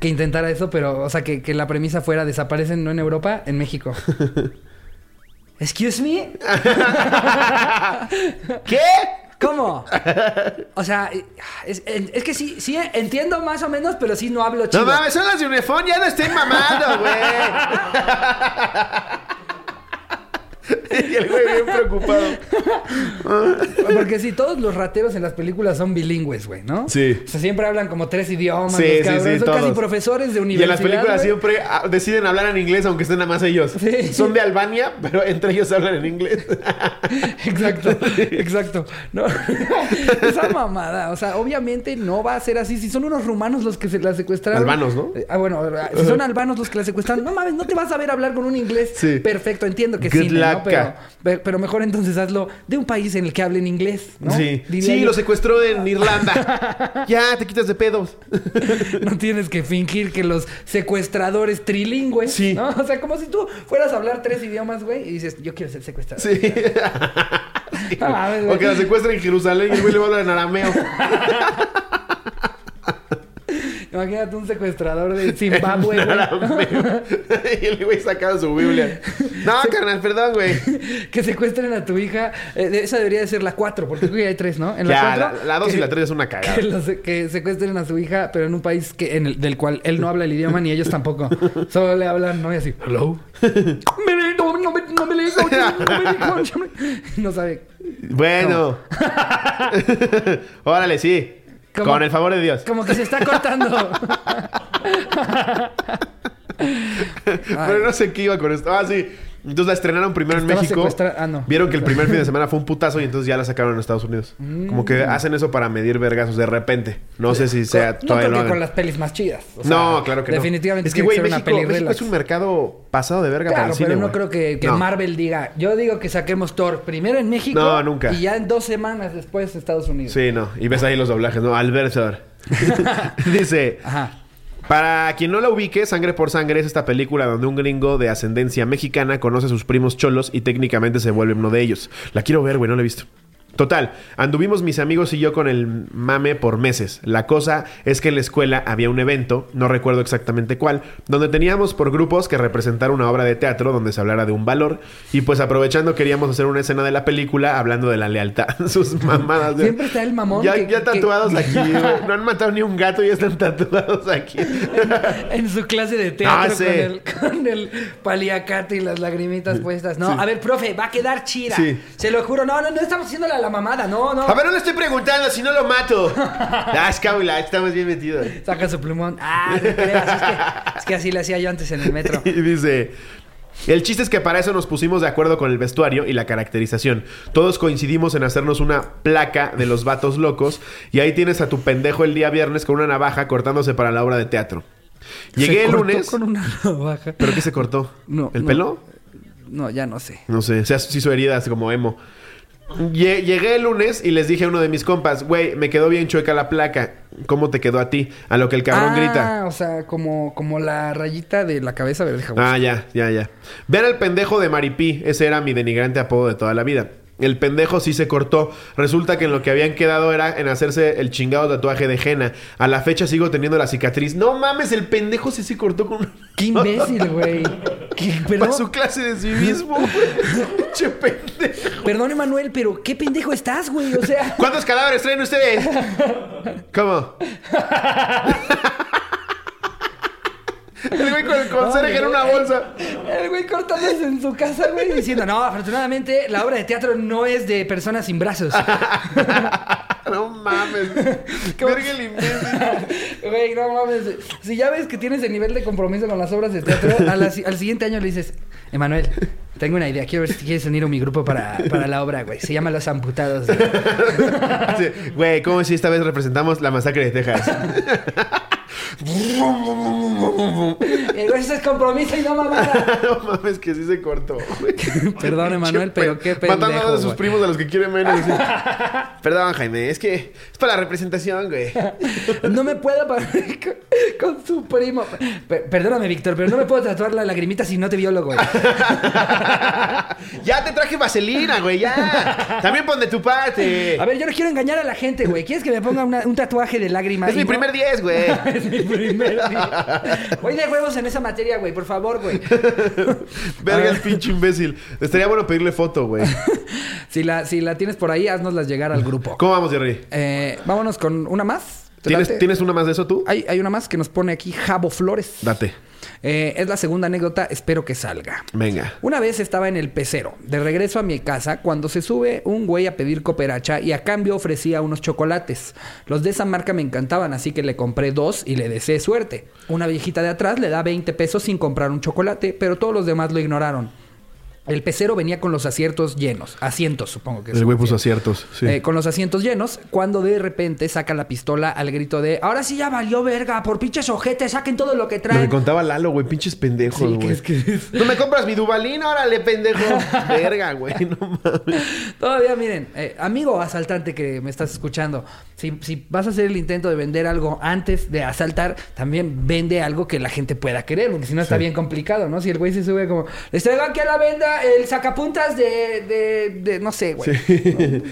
que intentara eso, pero, o sea, que, que la premisa fuera desaparecen no en Europa, en México. Excuse me, ¿Qué? ¿Cómo? O sea, es, es que sí, sí entiendo más o menos, pero sí no hablo chido. No mames, son las de Unifón, ya no estén mamando, güey. y el güey bien preocupado. Porque sí, todos los rateros en las películas son bilingües, güey, ¿no? Sí. O sea, siempre hablan como tres idiomas. Sí, los sí, cabrones. sí, Son casi profesores de Y universidad. en las películas güey. siempre ah, deciden hablar en inglés, aunque estén nada más ellos. Sí. Son de Albania, pero entre ellos hablan en inglés. Exacto, exacto. No, esa mamada, o sea, obviamente no va a ser así. Si son unos rumanos los que se la secuestraron. Albanos, ¿no? Eh, Ah, bueno, si son albanos los que la secuestraron, no mames, no te vas a ver hablar con un inglés Sí. perfecto. Entiendo que Good sí, ¿no? Pero, pe- pero mejor entonces hazlo de un país en el que hablen inglés, ¿no? Sí. Diría Sí, yo. lo secuestró en Irlanda. ya, te quitas de pedos. No tienes que fingir que los secuestradores trilingües, Sí. ¿no? O sea, como si tú fueras a hablar tres idiomas, güey, y dices, yo quiero ser secuestrador. Sí. O que la secuestren en Jerusalén y el güey le va a hablar en arameo. Imagínate un secuestrador de Zimbabue, güey. y el güey sacaba su Biblia. No, carnal, perdón, güey. que secuestren a tu hija. Eh, esa debería de ser la 4, porque que hay tres, ¿no? En Ya, cuatro, la- la dos y que- la tres es una cagada. Que, los- que secuestren a su hija, pero en un país que, en el- del cual él no habla el idioma ni ellos tampoco. Solo le hablan, ¿no? Y así, hello. no, no, me- no me le no me digo, No sabe. Bueno. Órale, sí. Con el favor de Dios. Como que se está cortando. Pero no sé qué iba con esto. Ah, sí. Entonces la estrenaron primero en México. secuestra- ah, no. Vieron que el primer fin de semana fue un putazo y entonces ya la sacaron en Estados Unidos. Como que hacen eso para medir vergazos de repente. No sé si sea no todavía creo que hagan. con las pelis más chidas. O sea, no, claro que definitivamente no. Es que, güey, México, México es un mercado pasado de verga para Claro, el cine, pero no creo que, que No. Marvel diga. Yo digo que saquemos Thor primero en México. No, nunca. Y ya en dos semanas después Estados Unidos. Sí, no. Y ves ahí los doblajes, ¿no? Alberto. Dice... Ajá. Para quien no la ubique, Sangre por Sangre es esta película donde un gringo de ascendencia mexicana conoce a sus primos cholos y técnicamente se vuelve uno de ellos. La quiero ver, güey, no la he visto. Total, anduvimos mis amigos y yo con el mame por meses. La cosa es que en la escuela había un evento, no recuerdo exactamente cuál, donde teníamos por grupos que representar una obra de teatro donde se hablara de un valor. Y pues aprovechando queríamos hacer una escena de la película hablando de la lealtad. Sus mamadas. de- Siempre está el mamón Ya, que- ya que- tatuados aquí. No han matado ni un gato y ya están tatuados aquí. En su clase de teatro Ah, sí. con, el, con el paliacate y las lagrimitas puestas. No, a ver, profe, va a quedar chida. Sí. Se lo juro. No, no, no estamos haciéndole a la mamada. No, no. A ver, no le estoy preguntando si no lo mato. ah, es estamos bien metidos. Saca su plumón. Ah, no creas. Es que, es que así le hacía yo antes en el metro. Y dice. El chiste es que para eso nos pusimos de acuerdo con el vestuario y la caracterización. Todos coincidimos en hacernos una placa de los vatos locos y ahí tienes a tu pendejo el día viernes con una navaja cortándose para la obra de teatro. Llegué Se el cortó lunes. con una navaja. ¿Pero qué se cortó? No, ¿El no. pelo? No, ya no sé. No sé, se hizo heridas como emo. Lle- Llegué el lunes y les dije a uno de mis compas, güey, me quedó bien chueca la placa. ¿Cómo te quedó a ti? A lo que el cabrón ah, grita. o sea, como, como la rayita de la cabeza. Ver, Ah, ya, ya, ya. Vean al pendejo de Maripí. Ese era mi denigrante apodo de toda la vida. El pendejo sí se cortó. Resulta que en lo que habían quedado era en hacerse el chingado tatuaje de henna. A la fecha sigo teniendo la cicatriz. No mames, el pendejo sí se cortó con... Qué imbécil, güey. ¿Qué- Para su clase de civismo. güey. Che pendejo. perdón, Emanuel, pero qué pendejo estás, güey. O sea, ¿Cuántos cadáveres traen ustedes? ¿Cómo? El güey con el conserje en una bolsa. El güey cortándose en su casa, güey, diciendo, no, afortunadamente la obra de teatro no es de personas sin brazos. No mames. Verga el imbécil. Güey, no mames. Si ya ves que tienes el nivel de compromiso con las obras de teatro, al siguiente año le dices, Emanuel, tengo una idea, quiero ver si quieres unir a mi grupo para, para la obra, güey. Se llama Los Amputados. güey". Güey, ¿cómo si esta vez representamos la masacre de Texas? El güey, eso es compromiso y no mamada. no mames, que sí se cortó. Perdón, Emanuel, pero qué Matando a pendejo, todos sus güey. primos a los que quieren menos. Perdón, Jaime, es que es para la representación, güey. No me puedo parar con, con su primo. Per- perdóname, Víctor, pero no me puedo tatuar la lagrimita si no te violo, güey. ya te traje vaselina, güey, ya. También pon de tu parte. A ver, yo no quiero engañar a la gente, güey. ¿Quieres que me ponga una- un tatuaje de lágrima? es mi no? primer 10, güey. Es mi primer día. Voy de huevos en esa materia, güey. Por favor, güey. Verga el pinche imbécil. Estaría bueno pedirle foto, güey. Si la, si la tienes por ahí, haznoslas llegar al grupo. ¿Cómo vamos, Jerry? Eh, vámonos con una más. ¿Te ¿Tienes? ¿Tienes una más de eso tú? Hay, hay una más que nos pone aquí Jabo Flores. Date. Eh, es la segunda anécdota, espero que salga. Venga. Una vez estaba en el pecero, de regreso a mi casa, cuando se sube un güey a pedir cooperacha y a cambio ofrecía unos chocolates. Los de esa marca me encantaban, así que le compré dos y le deseé suerte. Una viejita de atrás le da 20 pesos sin comprar un chocolate, pero todos los demás lo ignoraron. El pecero venía con los asientos llenos, asientos supongo que El se güey puso aciertos. Sí. Eh, con los asientos llenos, cuando de repente saca la pistola al grito de Ahora sí ya valió verga, por pinches ojetes, saquen todo lo que traen. que contaba Lalo, güey. Pinches pendejos, Sí, que güey. es que es- ¿No me compras mi Dubalín? Órale, pendejo. Verga, güey. No mames. Todavía, miren, eh, amigo asaltante que me estás escuchando, si, si vas a hacer el intento de vender algo antes de asaltar, también vende algo que la gente pueda querer, porque si no está bien complicado, ¿no? Si el güey se sube como, les traigo aquí a la venda el sacapuntas de, de, de no sé, güey.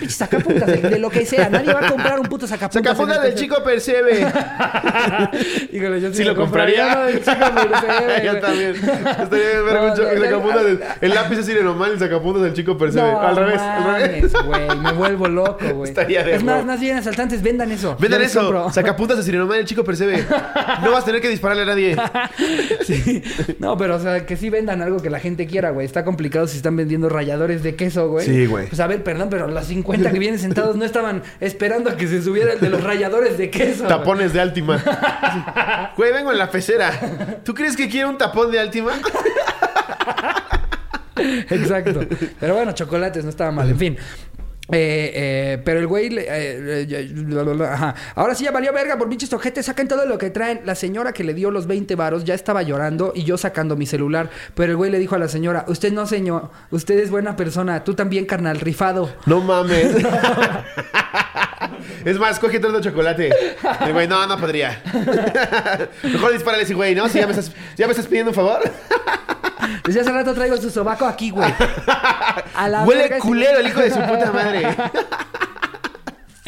sacapuntas de, de lo que sea. Nadie va a comprar un puto sacapuntas. Sacapunta en del chico Percebe. Híjole, yo sí, Sí lo compraría. uno del chico Mercedes, Yo también. Estaría bien ver No, mucho. El sacapuntas del. El lápiz es normal, el sacapuntas del chico Percebe. No, al revés, al revés. güey, me vuelvo loco, güey. Estaría de Es más, más bien asaltantes, vendan eso. Vendan eso. Sacapuntas de Sirenoman, el chico Percebe. No vas a tener que dispararle a nadie. Sí. No, pero o sea, que sí vendan algo que la gente quiera, güey. Está complicado si están vendiendo ralladores de queso, güey. Sí, güey. Pues a ver, perdón, pero los 50 que vienen sentados no estaban esperando a que se subiera el de los ralladores de queso. Tapones de Altima. Güey, vengo en la pecera. ¿Tú crees que quiero un tapón de Altima? Exacto. Pero bueno, chocolates no estaba mal. En fin. Eh, eh, pero el güey, eh, ajá. ahora sí ya valió verga por pinches ojetes, saquen todo lo que traen. La señora que le dio los 20 varos ya estaba llorando y yo sacando mi celular. Pero el güey le dijo a la señora, usted no señor, usted es buena persona, tú también carnal, rifado. No mames. Es más, coge todo chocolate. El güey, no, no podría. Mejor dispárale ese güey, ¿no? Si ya me estás, ya me estás pidiendo un favor. Desde hace rato traigo su sobaco aquí, güey. A la Huele verga culero el hijo de su puta madre.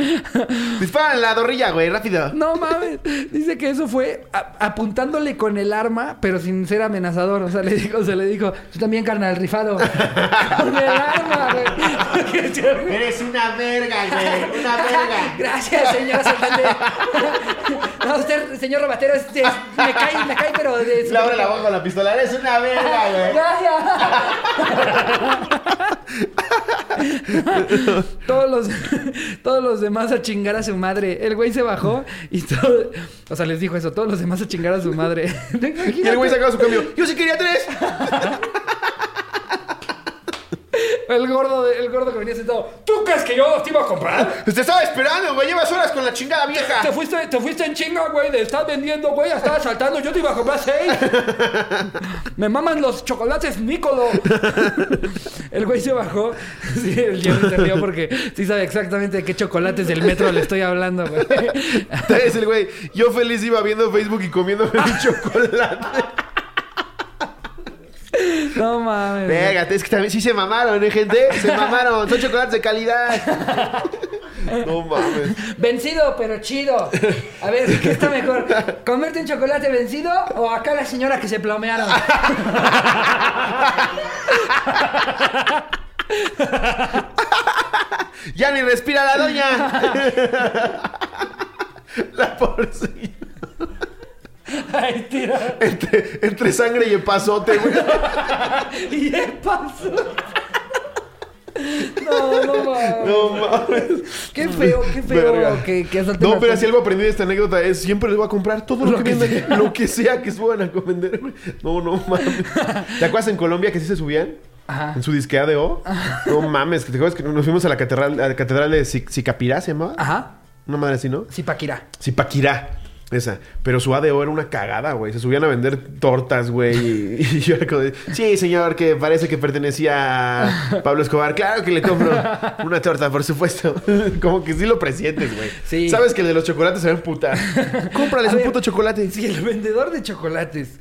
Dispara en la dorrilla, güey, rápido. No mames. Dice que eso fue a- apuntándole con el arma, pero sin ser amenazador. O sea, le dijo, se le dijo, tú también, carnal, rifado. con el arma, güey. Eres una verga, güey. Una verga. Gracias, Saltante. no, usted, señor Robatero, me cae, me cae, pero de Le abre la boca con la pistola. Eres una verga, güey. Gracias. todos los todos los demás a chingar a su madre. El güey se bajó y todo, o sea, les dijo eso, todos los demás a chingar a su madre. Y el güey sacaba su cambio. Yo sí quería tres. El gordo, de- el gordo que venía sentado. ¿Tú crees que yo te iba a comprar? Te estaba esperando, güey. Llevas horas con la chingada Te vieja. fuiste, te fuiste en chinga, güey, de estar vendiendo, güey, estar saltando. Yo te iba a comprar seis. Me maman los chocolates Nicolo. El güey se bajó. Sí, el Jerry se rió porque sí sabe exactamente de qué chocolates del metro le estoy hablando, güey. Es el güey. Yo feliz iba viendo Facebook y comiéndome un chocolate. No mames. Venga, es que también sí se mamaron, ¿eh, gente? Se mamaron. Son chocolates de calidad. No mames. Vencido, pero chido. A ver, ¿qué está mejor? ¿Comerte un chocolate vencido o acá la señora que se plomearon? Ya ni respira la doña. La pobre Ahí tira. entre, entre sangre y epazote, güey. Y paso. No, no mames. No mames. Qué feo, qué feo Verga. que, que No, pero gente. si algo aprendí de esta anécdota es siempre les voy a comprar todo lo, Lo que, que lo que sea que suban a vender, güey. No, no mames. ¿Te acuerdas en Colombia que sí se subían? Ajá. En su disquea de O. No mames, que te acuerdas que nos fuimos a la catedral, a la catedral de Sic- Sicapirá, ¿se llamaba? Ajá. Una madre así, ¿no? Sí, Paquirá. Zipaquirá. Esa. Pero su ADO era una cagada, güey. Se subían a vender tortas, güey. Y, y yo era como de, sí, señor, que parece que pertenecía a Pablo Escobar. Claro que le compro una torta, por supuesto. como que sí lo presientes, güey. Sí. Sabes que el de los chocolates se va a emputar. Cómprales A un ver, puto chocolate. Si el vendedor de chocolates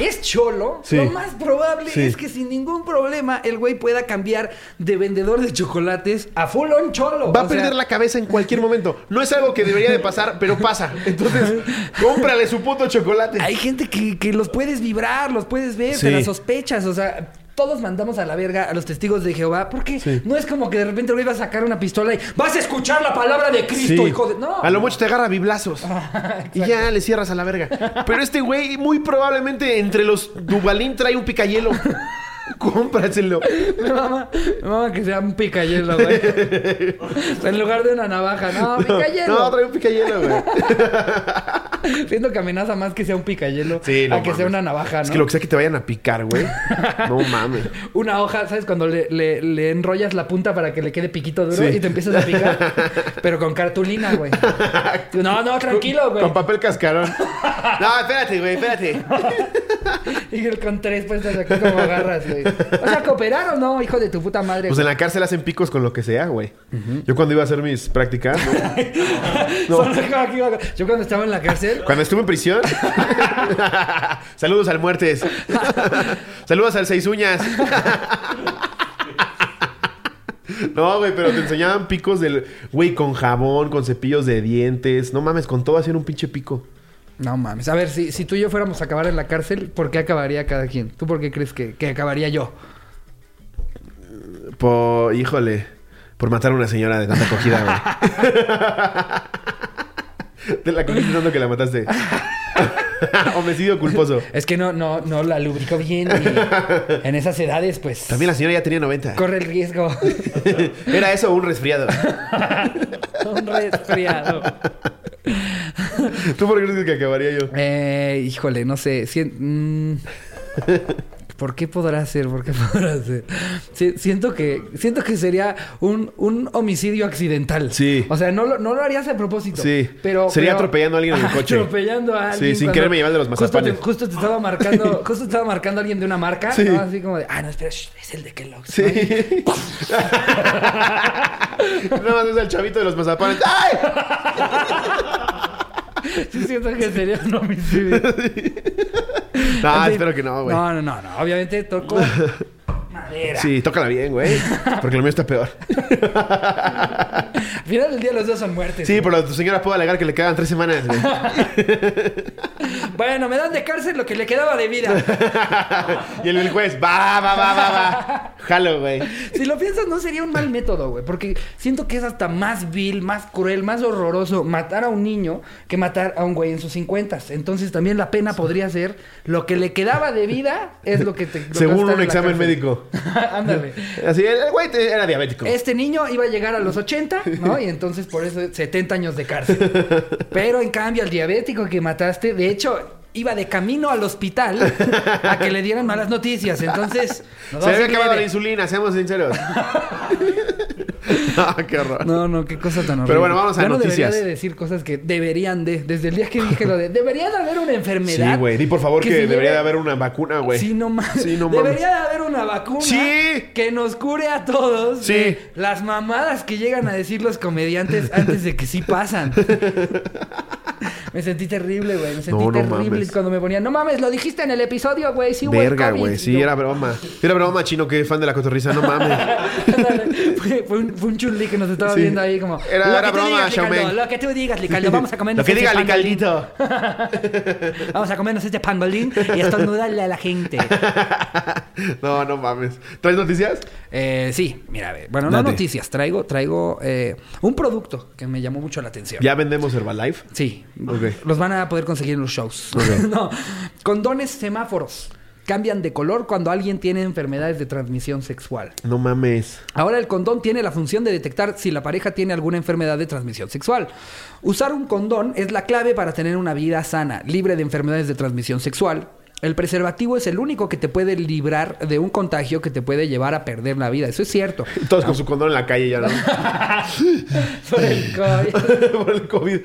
es cholo, Sí. lo más probable Sí. es que sin ningún problema el güey pueda cambiar de vendedor de chocolates a full on cholo. Va a sea, perder la cabeza en cualquier momento. No es algo que debería de pasar, pero pasa. Entonces, cómprale su puto chocolate. Hay gente que, que los puedes vibrar, los puedes ver, Sí. te las sospechas. O sea, todos mandamos a la verga a los testigos de Jehová. Porque Sí. no es como que de repente va a sacar una pistola y vas a escuchar la palabra de Cristo, Sí. hijo de. No. A lo mucho te agarra biblazos. y ya le cierras a la verga. Pero este güey, muy probablemente entre los Dubalín trae un picayelo. Cómpraselo. Me mama, me mama que sea un picayelo, güey. en lugar de una navaja. No, picayelo. No, trae un picayelo, güey. Siento que amenaza más que sea un picayelo Sí, no a que sea una navaja, ¿no? Es que lo que sea que te vayan a picar, güey. No mames. Una hoja, ¿sabes? Cuando le, le- le enrollas la punta para que le quede piquito duro Sí. y te empiezas a picar. pero con cartulina, güey. No, no, tranquilo, güey. Con papel cascarón. No, espérate, güey, espérate. Y el con tres puestas aquí como agarras, güey. O sea, ¿cooperar o no, hijo de tu puta madre? Pues en la cárcel hacen picos con lo que sea, güey. Yo cuando iba a hacer mis prácticas, ¿no? Güey. Yo cuando estaba en la cárcel, Cuando estuve en prisión. Saludos al muertes. Saludos al seis uñas. No, güey, pero te enseñaban picos del. Güey, con jabón, con cepillos de dientes. No mames, con todo hacían un pinche pico. No mames. A ver, si, si tú y yo fuéramos a acabar en la cárcel, ¿por qué acabaría cada quien? ¿Tú por qué crees que, que acabaría yo? Por. Híjole. Por matar a una señora de tanta acogida, güey. Te la cogiste tanto que la mataste. Homicidio culposo. Es que no, no, no la lubricó bien. y en esas edades, pues. También la señora ya tenía 90. corre el riesgo. Era eso un resfriado. Un resfriado. ¿Tú por qué crees que acabaría yo? Eh, híjole, no sé. mm, ¿Por qué podrá ser? ¿Por qué podrá ser? Si- siento que siento que sería un, un homicidio accidental. Sí. O sea, no lo, no lo harías a propósito. Sí. Pero, Sería pero- atropellando a alguien en el coche. Atropellando a alguien. Sí, sin cuando- quererme llevar de los justo mazapanes. te- Justo te, estaba marcando, justo te estaba marcando a alguien de una marca, Sí. ¿no? Así como de, ah, no, espera, shh, es el de Kellogg's. Sí. ¿no? Nada más es el chavito de los mazapanes. ¡Ay! Siento que sería un homicidio. No, En fin. espero que no, güey. No, no, no, no. Obviamente toco madera. Sí, tócala bien, güey. Porque lo mío está peor. Al final del día los dos son muertes. Sí, pero tu señora puede alegar que le quedan tres semanas, güey. Bueno, me dan de cárcel lo que le quedaba de vida. Y el, el juez, va, va, va, va, va. Jalo, güey. Si lo piensas, no sería un mal método, güey. Porque siento que es hasta más vil, más cruel, más horroroso matar a un niño que matar a un güey en sus cincuentas. Entonces también la pena podría ser lo que le quedaba de vida es lo que te... lo Según un examen cárcel. médico. Ándale. Así, el güey era diabético. Este niño iba a llegar a los 80, ¿no? Y entonces por eso 70 años de cárcel. Pero en cambio, al diabético que mataste, de hecho, iba de camino al hospital a que le dieran malas noticias. Entonces, Se había acabado la insulina, seamos sinceros. no, qué horror. No, no, qué cosa tan horrible. Pero bueno, vamos a Ya no noticias. debería de decir cosas que deberían de. Desde el día que dije lo de. Debería de haber una enfermedad. Sí, güey. Di por favor que, debería lleve- de haber una vacuna, güey. Sí, no mames. Sí, no mames. Debería de haber una vacuna Sí. que nos cure a todos Sí. de las mamadas que llegan a decir los comediantes antes de que sí pasan. me sentí terrible, güey. Me sentí No, no terrible mames. cuando me ponían. No mames, lo dijiste en el episodio, güey. Sí, güey. Verga, COVID". güey. Sí, yo, era broma. Era broma, chino, que fan de la cotorriza. No mames. Fue, fue un, fue un chunli que nos estaba Sí. viendo ahí como. Era- "Lo era que broma, digas, Licaldo, Xiaomeng". Lo que tú digas, Licaldo. Vamos a comernos Lo que este diga. Licaldito. Vamos a comernos este pangolín y estornudarle a la gente. No, no mames. ¿Traes noticias? Eh, sí, mira, a ver, bueno, no noticias, traigo, traigo eh, un producto que me llamó mucho la atención. ¿Ya vendemos Herbalife? Sí. Los van a poder conseguir en los shows. No. Condones semáforos. Cambian de color cuando alguien tiene enfermedades de transmisión sexual. No mames. Ahora el condón tiene la función de detectar si la pareja tiene alguna enfermedad de transmisión sexual. Usar un condón es la clave para tener una vida sana, libre de enfermedades de transmisión sexual. El preservativo es el único que te puede librar de un contagio que te puede llevar a perder la vida. Eso es cierto. Todos con su condón en la calle ya, ¿no? Por el COVID. Por el COVID.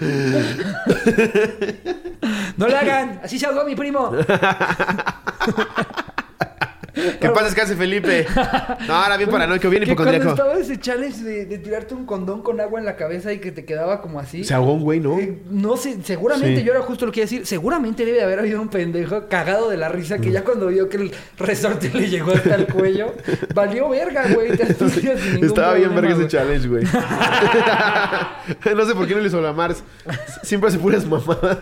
No le hagan. Así se ahogó mi primo. ¿Qué pasa es que hace Felipe? No, ahora bien paranoico, bien Que cuando hipocondriaco. estaba ese challenge de, de tirarte un condón con agua en la cabeza y que te quedaba como así. Se ahogó un güey, ¿no? Eh, no sé, seguramente, Sí. yo era justo lo que iba a decir, seguramente debe de haber habido un pendejo cagado de la risa Mm. que ya cuando vio que el resorte le llegó hasta el cuello, valió verga, güey. te Estaba bien verga ese güey. challenge, güey. no sé por qué no le hizo la Mars. Siempre hace puras mamadas.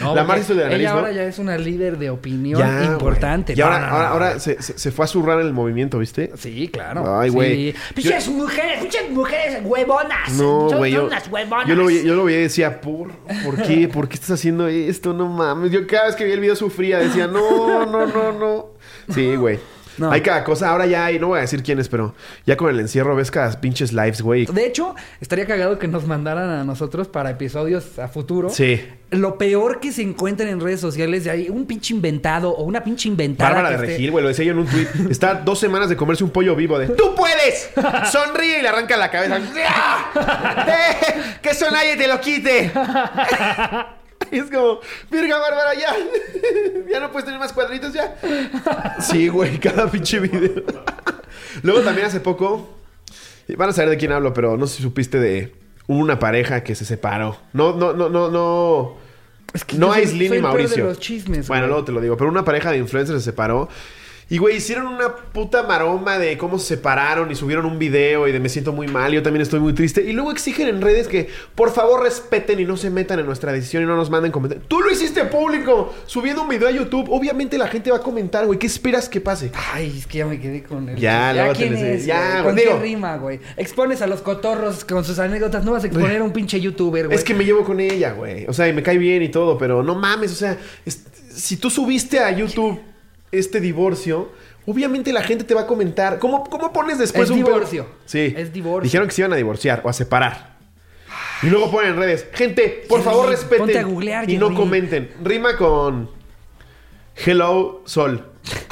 No, la Mars hizo de la nariz, Ella ¿no? ahora ya es una líder de opinión Ya, importante. güey. Y ahora, No, ahora, ahora se, se- se fue a zurrar en el movimiento, ¿viste? Sí, claro. Ay, güey. Sí. Pinches mujeres, pinches mujeres huevonas. No, güey. Yo, yo lo yo lo veía y decía, ¿por, ¿por qué? ¿Por qué estás haciendo esto? No mames. Yo cada vez que veía el video sufría. Decía, no, no, no, no. Sí, güey. No. Hay cada cosa. Ahora ya hay, no voy a decir quiénes, pero ya con el encierro ves cada pinches lives, güey. De hecho, estaría cagado que nos mandaran a nosotros para episodios a futuro. Sí. Lo peor que se encuentren en redes sociales de ahí, un pinche inventado o una pinche inventada. Bárbara de esté- Regil, güey, lo decía yo en un tweet. Está dos semanas de comerse un pollo vivo de ¡Tú puedes! Sonríe y le arranca la cabeza. ¡Ah! ¡Eh! ¡Que eso nadie te lo quite! Y es como, virga Bárbara, ya. ya no puedes tener más cuadritos ya. Sí, güey, cada pinche video. Luego también hace poco, van a saber de quién hablo, pero no sé si supiste de una pareja que se separó. No, no, no, no, no. Es que no soy y de Mauricio. los chismes, bueno, güey. luego te lo digo. Pero una pareja de influencers se separó. Y, güey, hicieron una puta maroma de cómo se separaron y subieron un video y de me siento muy mal, yo también estoy muy triste. Y luego exigen en redes que por favor respeten y no se metan en nuestra decisión y no nos manden comentarios. Tú lo hiciste público, subiendo un video a YouTube. Obviamente la gente va a comentar, güey. ¿Qué esperas que pase? Ay, es que ya me quedé con él. Ya, te ¿quién es, ya, güey? güey, ¿Con digo- qué rima, güey? Expones a los cotorros con sus anécdotas. No vas a exponer a un pinche youtuber, güey. Es que me llevo con ella, güey. O sea, y me cae bien y todo, pero no mames, o sea, es- si tú subiste a YouTube este divorcio, obviamente la gente te va a comentar. ¿Cómo, cómo pones después Es un divorcio. Sí. Es divorcio. Dijeron que se iban a divorciar o a separar. Y luego ponen en redes, gente, por Sí, favor respeten ponte a googlear, y no Jerry. comenten. Rima con Hello Sol.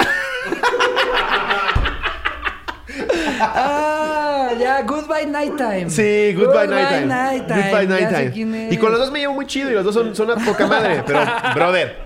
Ah, ya, Goodbye Nighttime. Sí, Goodbye, Nighttime. Nighttime. Goodbye Ya sé Nighttime. Y con los dos me llevo muy chido y los dos son, son una poca madre. Pero, brother,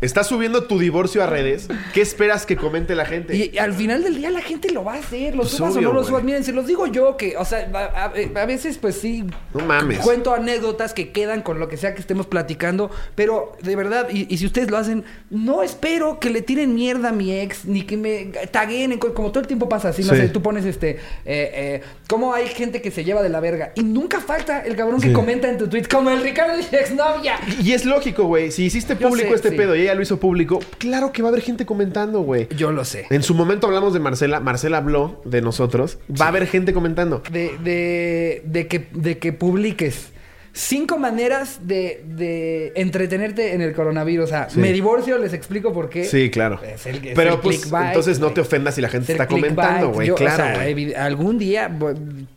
estás subiendo tu divorcio a redes. ¿Qué esperas que comente la gente? Y al final del día la gente lo va a hacer, lo Pues subas obvio, o no lo güey. subas. Miren, se los digo yo que, o sea, a, a- a veces pues sí. No mames. Cuento anécdotas que quedan con lo que sea que estemos platicando, pero de verdad, y, y si ustedes lo hacen, no espero que le tiren mierda a mi ex, ni que me taguen, en co- como todo el tiempo pasa así, no Sí. sé, tú pones este, eh, eh, cómo hay gente que se lleva de la verga, y nunca falta el cabrón Sí. que comenta en tu tweet, como el Ricardo de exnovia. Y es lógico, güey. Si hiciste público sé, este sí. pedo y ella lo hizo público, claro que va a haber gente comentando, güey. Yo lo sé. En su momento hablamos de Marcela. Marcela habló de nosotros. Va a haber gente comentando. de, de, de que, de que publiques cinco maneras de, de entretenerte en el coronavirus. O sea, Sí. me divorcio, les explico por qué. Sí, claro. Es el- es Pero el pues entonces no te ofendas si la gente está comentando, güey. Claro, o sea, evi- algún día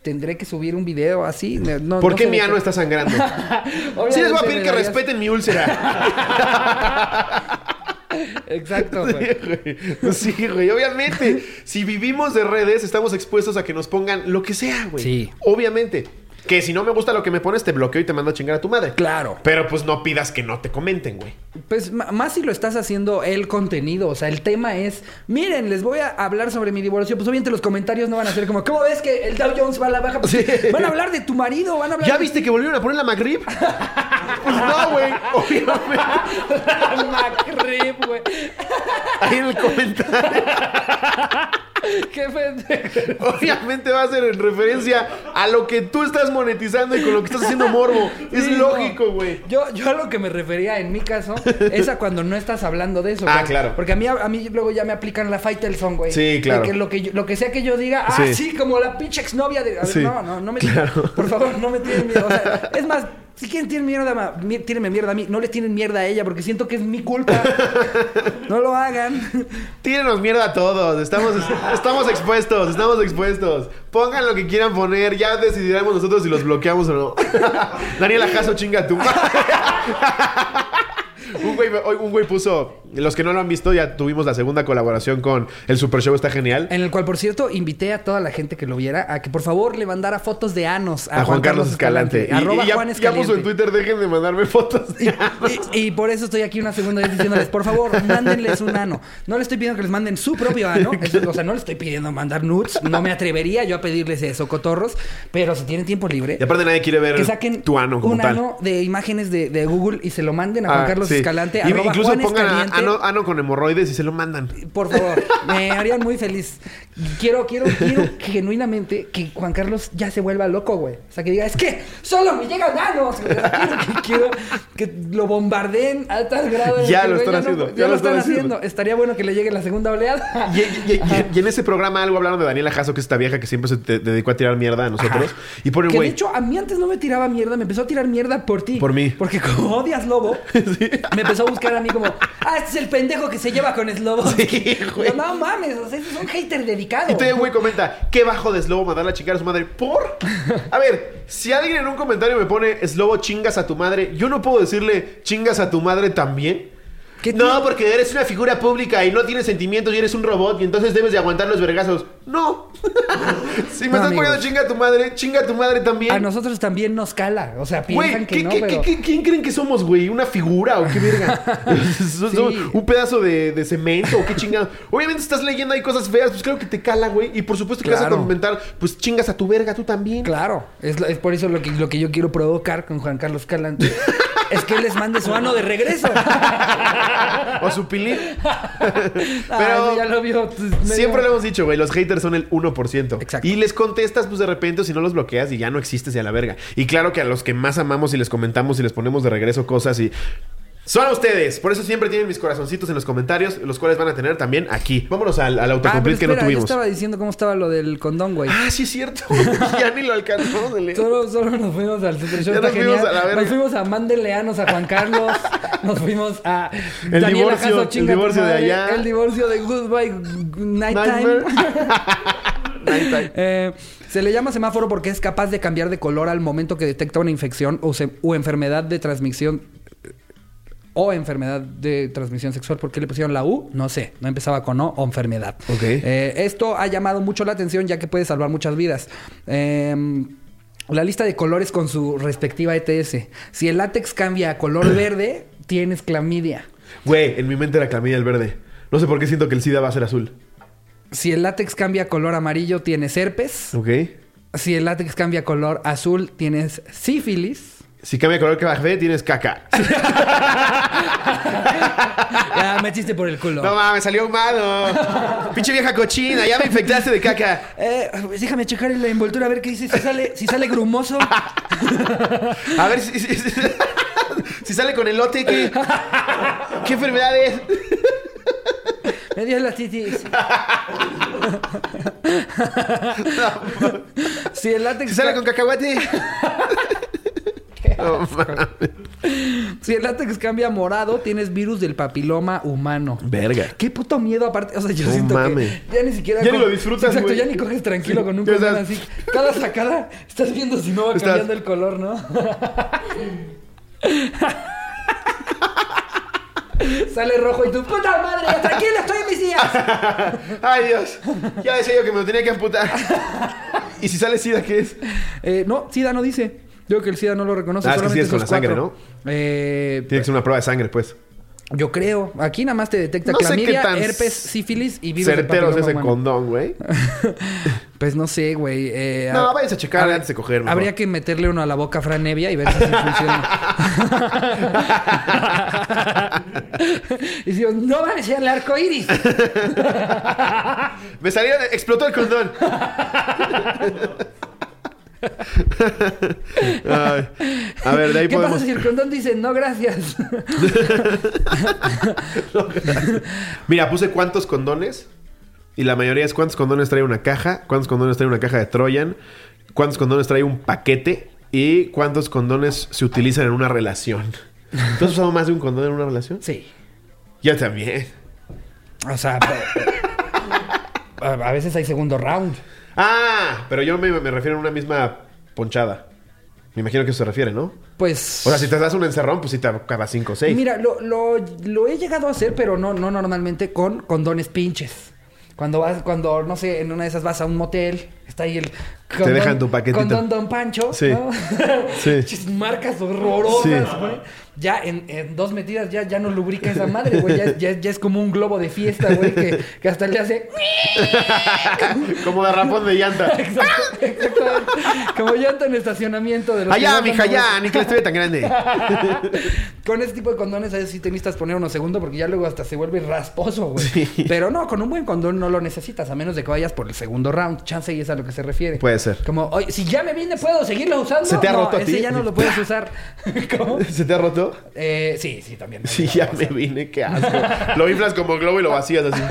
tendré que subir un video así. No, no- ¿Por no qué mi ano está sangrando? Sí les voy a pedir que respeten mi úlcera. Exacto, güey. güey. Sí, güey. Obviamente, si vivimos de redes, estamos expuestos a que nos pongan lo que sea, güey. Sí. Obviamente. Que si no me gusta lo que me pones, te bloqueo y te mando a chingar a tu madre. Claro. Pero pues no pidas que no te comenten, güey. Pues más si lo estás haciendo el contenido, o sea, el tema es, miren, les voy a hablar sobre mi divorcio, pues obviamente los comentarios no van a ser como, ¿cómo ves que el Dow Jones va a la baja? Pues, Sí. Van a hablar de tu marido, van a hablar ¿Ya de viste que volvieron a poner la McRib? pues no, güey. Obviamente. McRib, güey. Ahí en el comentario. Qué pendejo. Obviamente va a ser en referencia a lo que tú estás monetizando y con lo que estás haciendo morbo. Es lógico, no. güey. Yo, yo a lo que me refería en mi caso es a cuando no estás hablando de eso. Ah, claro. Porque a mí, a mí luego ya me aplican la Faitelson, güey. Sí, claro. De que lo que, yo- lo que sea que yo diga, ah, Sí. sí, como la pinche exnovia de. A ver, Sí. no, no, no me Claro. Por favor, no me tienen miedo. O sea, es más, Si quieren tienen mierda, ma- mi- tírenme mierda a mí. No les tienen mierda a ella porque siento que es mi culpa. no lo hagan. Tírenos mierda a todos. Estamos, estamos expuestos, estamos expuestos. Pongan lo que quieran poner. Ya decidiremos nosotros si los bloqueamos o no. Daniela Jasso, chinga tu. Un güey, un güey puso, los que no lo han visto, ya tuvimos la segunda colaboración con el Super Show, está genial. En el cual, por cierto, invité a toda la gente que lo viera a que por favor le mandara fotos de Anos a, A Juan Carlos Escalante. Y- Arroba y, ya, Juan ya Escaliente. puso en Twitter, dejen de mandarme fotos. Y, y por eso estoy aquí una segunda vez diciéndoles, por favor, mándenles un ano. No le estoy pidiendo que les manden su propio ano. Eso- o sea, no les estoy pidiendo mandar nudes. No me atrevería yo a pedirles eso, cotorros. Pero si tienen tiempo libre, Y aparte nadie quiere ver que saquen tu ano como un tal. ano de imágenes de, de Google y se lo manden a Juan Ah, Carlos sí. Escalante. Y arroba incluso Juan pongan Escaliente. Ano, ano con hemorroides y se lo mandan. Por favor, me harían muy feliz. Quiero, quiero, quiero genuinamente que Juan Carlos ya se vuelva loco, güey. O sea, que diga, es que solo me llegan anos. Quiero, que- quiero que lo bombardeen a tal grado. de Ya lo güey, están no- haciendo, ya, lo están haciendo. Estaría bueno que le llegue la segunda oleada. Y, y- y- y en ese programa algo hablaron de Daniela Jasso, que es esta vieja que siempre se te- dedicó a tirar mierda a nosotros. Y ponen, Que de güey, hecho, a mí antes no me tiraba mierda, me empezó a tirar mierda por ti. Por mí. Porque como odias Lobo, me empezó a buscar a mí como, ah, es el pendejo que se lleva con Slobo. Sí, güey. No, no mames, o sea, es un hater dedicado. Y todavía güey comenta, qué bajo de Slobo mandarla a chingar a su madre. ¿Por? A ver, si alguien en un comentario me pone, Slobo chingas a tu madre, yo no puedo decirle, chingas a tu madre también. ¿Qué No, porque eres una figura pública y no tienes sentimientos y eres un robot y entonces debes de aguantar los vergazos. No. si me No, estás amigos. poniendo chinga a tu madre, chinga a tu madre también. A nosotros también nos cala. O sea, Güey, piensan que ¿qué- no, qué- pero... qué- qué- ¿quién creen que somos, güey? ¿Una figura o qué verga? ¿Somos Sí. ¿Un pedazo de, de cemento o qué chingado? Obviamente estás leyendo ahí cosas feas, pues claro que te cala, güey. Y por supuesto que vas Claro. a comentar, pues chingas a tu verga tú también. Claro, es por eso lo que, lo que yo quiero provocar con Juan Carlos Calante. Es que él les mande su ano de regreso. O su pilín. Eso ya lo vio. pues, medio- Siempre lo hemos dicho, güey, los haters son el 1%. Exacto. Y les contestas, pues de repente, o si no los bloqueas y ya no existes y a la verga. Y claro que a los que más amamos y les comentamos y les ponemos de regreso cosas y. Son a ustedes. Por eso siempre tienen mis corazoncitos en los comentarios, los cuales van a tener también aquí. Vámonos al, al Ah, autocomplete que no espera, yo tuvimos. estaba diciendo cómo estaba lo del condón, güey. Ah, sí es cierto. ya ni lo leer. Solo, solo nos fuimos al Super Show. Ya nos fuimos a la verga. Nos fuimos a Mándenleanos a Juan Carlos. nos fuimos a El divorcio, Jasso, el divorcio de allá. El divorcio de Goodbye Nighttime. Nighttime. Eh, se le llama semáforo porque es capaz de cambiar de color al momento que detecta una infección o enfermedad de transmisión o enfermedad de transmisión sexual. ¿Por qué le pusieron la U? No sé. No empezaba con O o enfermedad. Ok. Eh, esto ha llamado mucho la atención ya que puede salvar muchas vidas. Eh, la lista de colores con su respectiva ETS. Si el látex cambia a color verde, tienes clamidia. Güey, en mi mente era clamidia el verde. No sé por qué siento que el SIDA va a ser azul. Si el látex cambia a color amarillo, tienes herpes. Ok. Si el látex cambia a color azul, tienes sífilis. Si cambia de color que café, tienes caca. Ya me chiste por el culo. No mames, salió humano. Pinche vieja cochina, ya me infectaste de caca. Eh, pues déjame checar la envoltura a ver qué dice. Si sale, si sale grumoso. A ver si, si- si- si sale con elote, ¿qué, ¿qué enfermedad es? Me dio la titis. si el látex Si sale con cacahuate. No si el látex cambia a morado, tienes virus del papiloma humano. Verga. Qué puto miedo aparte. O sea, yo No siento mames. que ya ni siquiera. Ya ni lo disfrutas, Exacto, güey. ya ni coges tranquilo Sí, con un estás- así. Cada sacada estás viendo si no va Estás- cambiando el color, ¿no? Sale rojo y tú, puta madre, tranquilo, estoy en mis días. Ay, Dios. Ya decía yo que me lo tenía que amputar. ¿Y si sale SIDA, qué es? Eh, no, SIDA no dice. Digo que el SIDA no lo reconoce. Ah, es que sí es con la sangre, cuatro. Eh, Tiene que ser una prueba de sangre, pues. Yo creo. Aquí nada más te detecta No clamidia, tan herpes, sífilis y virus del Certero es papiloma ese humano. condón, güey. Pues no sé, güey. eh, No, a- váyanse a checar habría- antes de coger, mejor. Habría que meterle uno a la boca a Fran Nevia y ver si sí funciona. y digo, no van a ser el arco iris. Me salió, explotó el condón. Ay, a ver, de ahí ¿Qué podemos. pasa si el condón dice no gracias? Mira, puse cuántos condones. Y la mayoría es cuántos condones trae una caja, cuántos condones trae una caja de Troyan, cuántos condones trae un paquete. ¿Y cuántos condones se utilizan en una relación? ¿Tú has usado más de un condón en una relación? Sí. Yo también. O sea, a veces hay segundo round. Ah, pero yo me, me refiero a una misma ponchada. Me imagino que eso se refiere, ¿no? Pues. O sea, si te das un encerrón, pues sí te acaba 5 o 6. Mira, lo, lo, lo he llegado a hacer, pero no, no normalmente con condones pinches. Cuando vas, cuando, no sé, en una de esas vas a un motel, está ahí el condón, dejan tu paquetito. Condón Don Pancho, Sí. ¿no? Sí. Marcas horrorosas, Sí. güey. Ya en, en dos metidas ya, ya no lubrica esa madre, güey. Ya, ya- ya es como un globo de fiesta, güey, que, que hasta le hace... Como de rapón de llanta. Exacto. Como llanta en estacionamiento de los Allá, no mija, ya, ni que la estuviera tan grande. Con ese tipo de condones, a veces sí te necesitas poner uno segundo porque ya luego hasta se vuelve rasposo, güey. Pero no, con un buen condón no lo necesitas, a menos de que vayas por el segundo round. Chance y es a lo que se refiere. Puede ser. Como, oye, si ya me vine, ¿puedo seguirlo usando? ¿Se te ha no, roto a ese ti? ya no lo puedes usar. ¿Cómo? ¿Se te ha roto? Eh, sí, sí, también. Sí, ya me vine, qué asco. Lo inflas como globo y lo vacías así.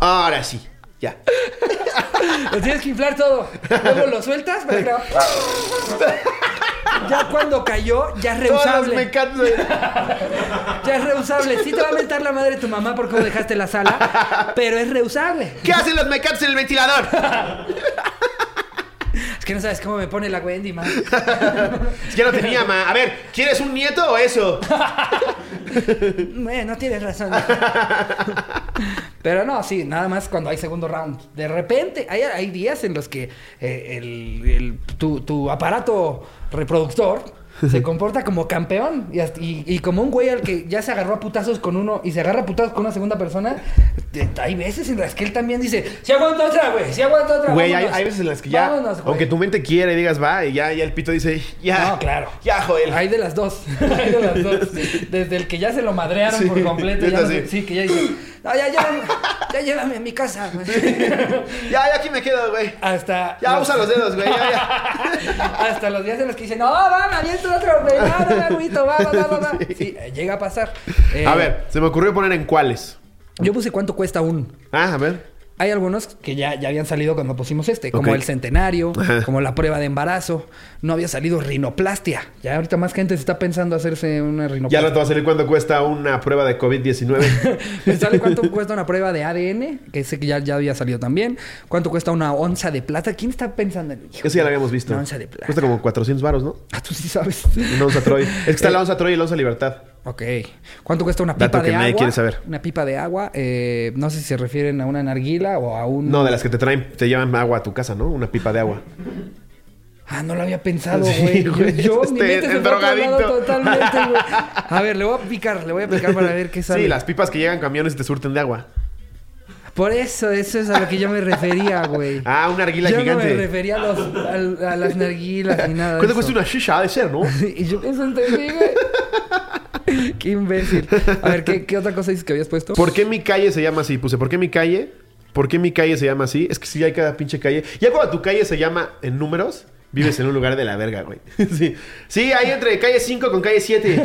Ahora sí, ya. Lo tienes que inflar todo. Luego lo sueltas. Ya cuando cayó, ya es Todas las reusable. Ya es reusable. Sí te va a mentar la madre tu mamá por cómo dejaste la sala, pero es reusable. ¿Qué hacen los mecatos en el ventilador? Que no sabes cómo me pone la Wendy, man. Es que no tenía, ma. A ver, ¿quieres un nieto o eso? Bueno, tienes razón. Pero no, sí, nada más cuando hay segundo round. De repente, hay, hay días en los que eh, el, el- tu, tu aparato reproductor se comporta como campeón y, hasta- y- y como un güey al que ya se agarró a putazos con uno y se agarra a putazos con una segunda persona. Hay veces en las que él también dice: Si aguanto otra, güey, si aguanto otra. Güey, hay, hay veces en las que ya, vámonos, güey". aunque tu mente quiera y digas va, y ya, ya el pito dice, ya. No, claro. Ya, Joel. Hay de las dos. Hay de las dos. Desde el que ya se lo madrearon Sí, por completo. Ya no sí. sí, que ya dice, no, ya, llévame, ya llévame a mi casa. güey". Ya, ya aquí me quedo, güey. Hasta. Ya usa los dedos, güey. Ya, ya. Hasta los días en los que dicen, no, va, me aviento otro, güey. Va, va, va, güito, va, va, va, va, va. Sí, eh, llega a pasar. Eh, A ver, se me ocurrió poner en cuáles. Yo puse cuánto cuesta un. Ah, a ver. Hay algunos que ya, ya habían salido cuando pusimos este, como el centenario, Ajá. como la prueba de embarazo. No había salido rinoplastia. Ya ahorita más gente se está pensando hacerse una Ya rinoplastia. no te va a salir cuánto cuesta una prueba de COVID-19. ¿Me sale cuánto cuesta una prueba de ADN? Que sé que ya, ya había salido también. ¿Cuánto cuesta una onza de plata? ¿Quién está pensando en Eso ya lo habíamos visto. Una onza de plata. Cuesta como 400 varos, ¿no? Ah, tú sí sabes. Una onza Troy. Es que está la onza Troy y la onza Libertad. Ok. ¿Cuánto cuesta una pipa Dato que de nadie agua? quiere saber. Una pipa de agua. eh, no sé si se refieren a una narguila o a un... No, de las que te traen, te llevan agua a tu casa, ¿no? Una pipa de agua. Ah, no lo había pensado, Sí, güey. Yo- güey, yo, este, mi mente se fue drogadicto. totalmente, güey. A ver, le voy a picar, le voy a picar para ver qué sale. Sí, las pipas que llegan camiones y te surten de agua. Por eso, eso es a lo que yo me refería, güey. Ah, una arguila yo no gigante. me refería a, los, a las narguilas ni nada ¿Cuánto cuesta una shisha? Ha de ser, ¿no? Y yo eso entendí, güey. Qué imbécil. A ver, ¿qué, ¿qué otra cosa dices que habías puesto? ¿Por qué mi calle se llama así? Puse, ¿por qué mi calle? ¿Por qué mi calle se llama así? Es que sí hay cada pinche calle. Ya cuando tu calle se llama en números, vives en un lugar de la verga, güey. sí. Sí, ahí entre calle 5 con calle 7.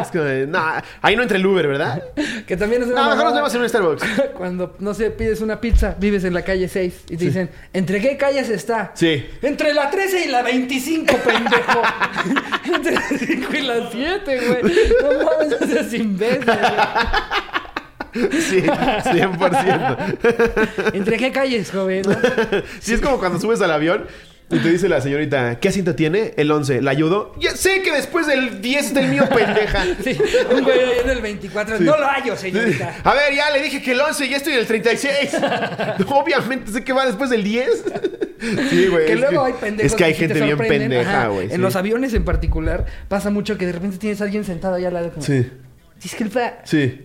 es de, no, ahí no entre el Uber, ¿verdad? Que también es una No, mejor nos vemos en un Starbucks. Cuando, no sé, pides una pizza, vives en la calle 6 y te dicen, ¿entre qué calles está? Sí. Entre la 13 y la 25, pendejo. Entre la 5 y la 7, güey. No mames, no seas imbécil, güey. Sí, 100%. ¿Entre qué calles, joven? Sí, es como cuando subes al avión y te dice la señorita, ¿qué asiento tiene? El 11. ¿La ayudo? Ya sé que después del 10 está el mío, pendeja. Sí, un güey ahí en el 24. No lo hallo, señorita. A ver, ya le dije que el 11, ya estoy en el 36. Obviamente sé que va después del 10. Sí, güey. Que luego hay pendejos Es que hay sí te gente bien pendeja, güey. En sí. los aviones en particular pasa mucho que de repente tienes a alguien sentado allá al lado. Como, Sí, Disculpa, sí,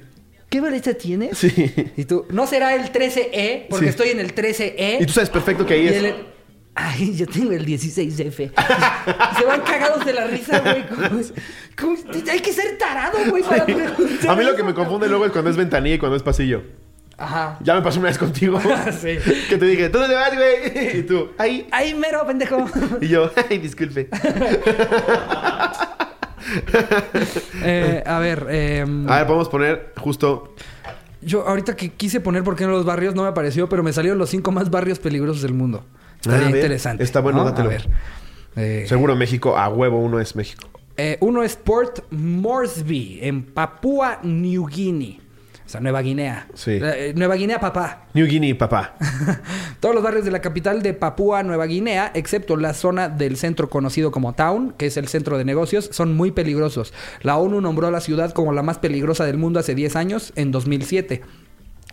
¿qué boleta tienes? sí. Y tú, no será el 13E, porque Sí. estoy en el 13E. Y tú sabes perfecto que ahí es. Ay, yo tengo el 16F. Se van cagados de la risa, güey. ¿Cómo- cómo- Hay que ser tarado, güey, para preguntar A mí lo que me confunde luego es cuando es ventanilla y cuando es pasillo. Ajá. Ya me pasó una vez contigo. Sí. Que te dije, ¿tú dónde vas, güey? Y tú, ahí. Ay, mero, pendejo. Y yo, ay, disculpe. Eh, a ver, eh, A ver, podemos poner justo. yo ahorita que quise poner por qué no los barrios no me apareció, pero me salieron los cinco más barrios peligrosos del mundo. Estaría Ah, interesante. está bueno, ¿no? dátelo. A ver. Eh, Seguro México, a huevo uno es México. eh, uno es Port Moresby, en Papúa New Guinea. O sea, Nueva Guinea. Sí. Eh, Nueva Guinea, papá. New Guinea, papá. Todos los barrios de la capital de Papúa Nueva Guinea, excepto la zona del centro conocido como Town, que es el centro de negocios, son muy peligrosos. La ONU nombró a la ciudad como la más peligrosa del mundo hace 10 años, en 2007.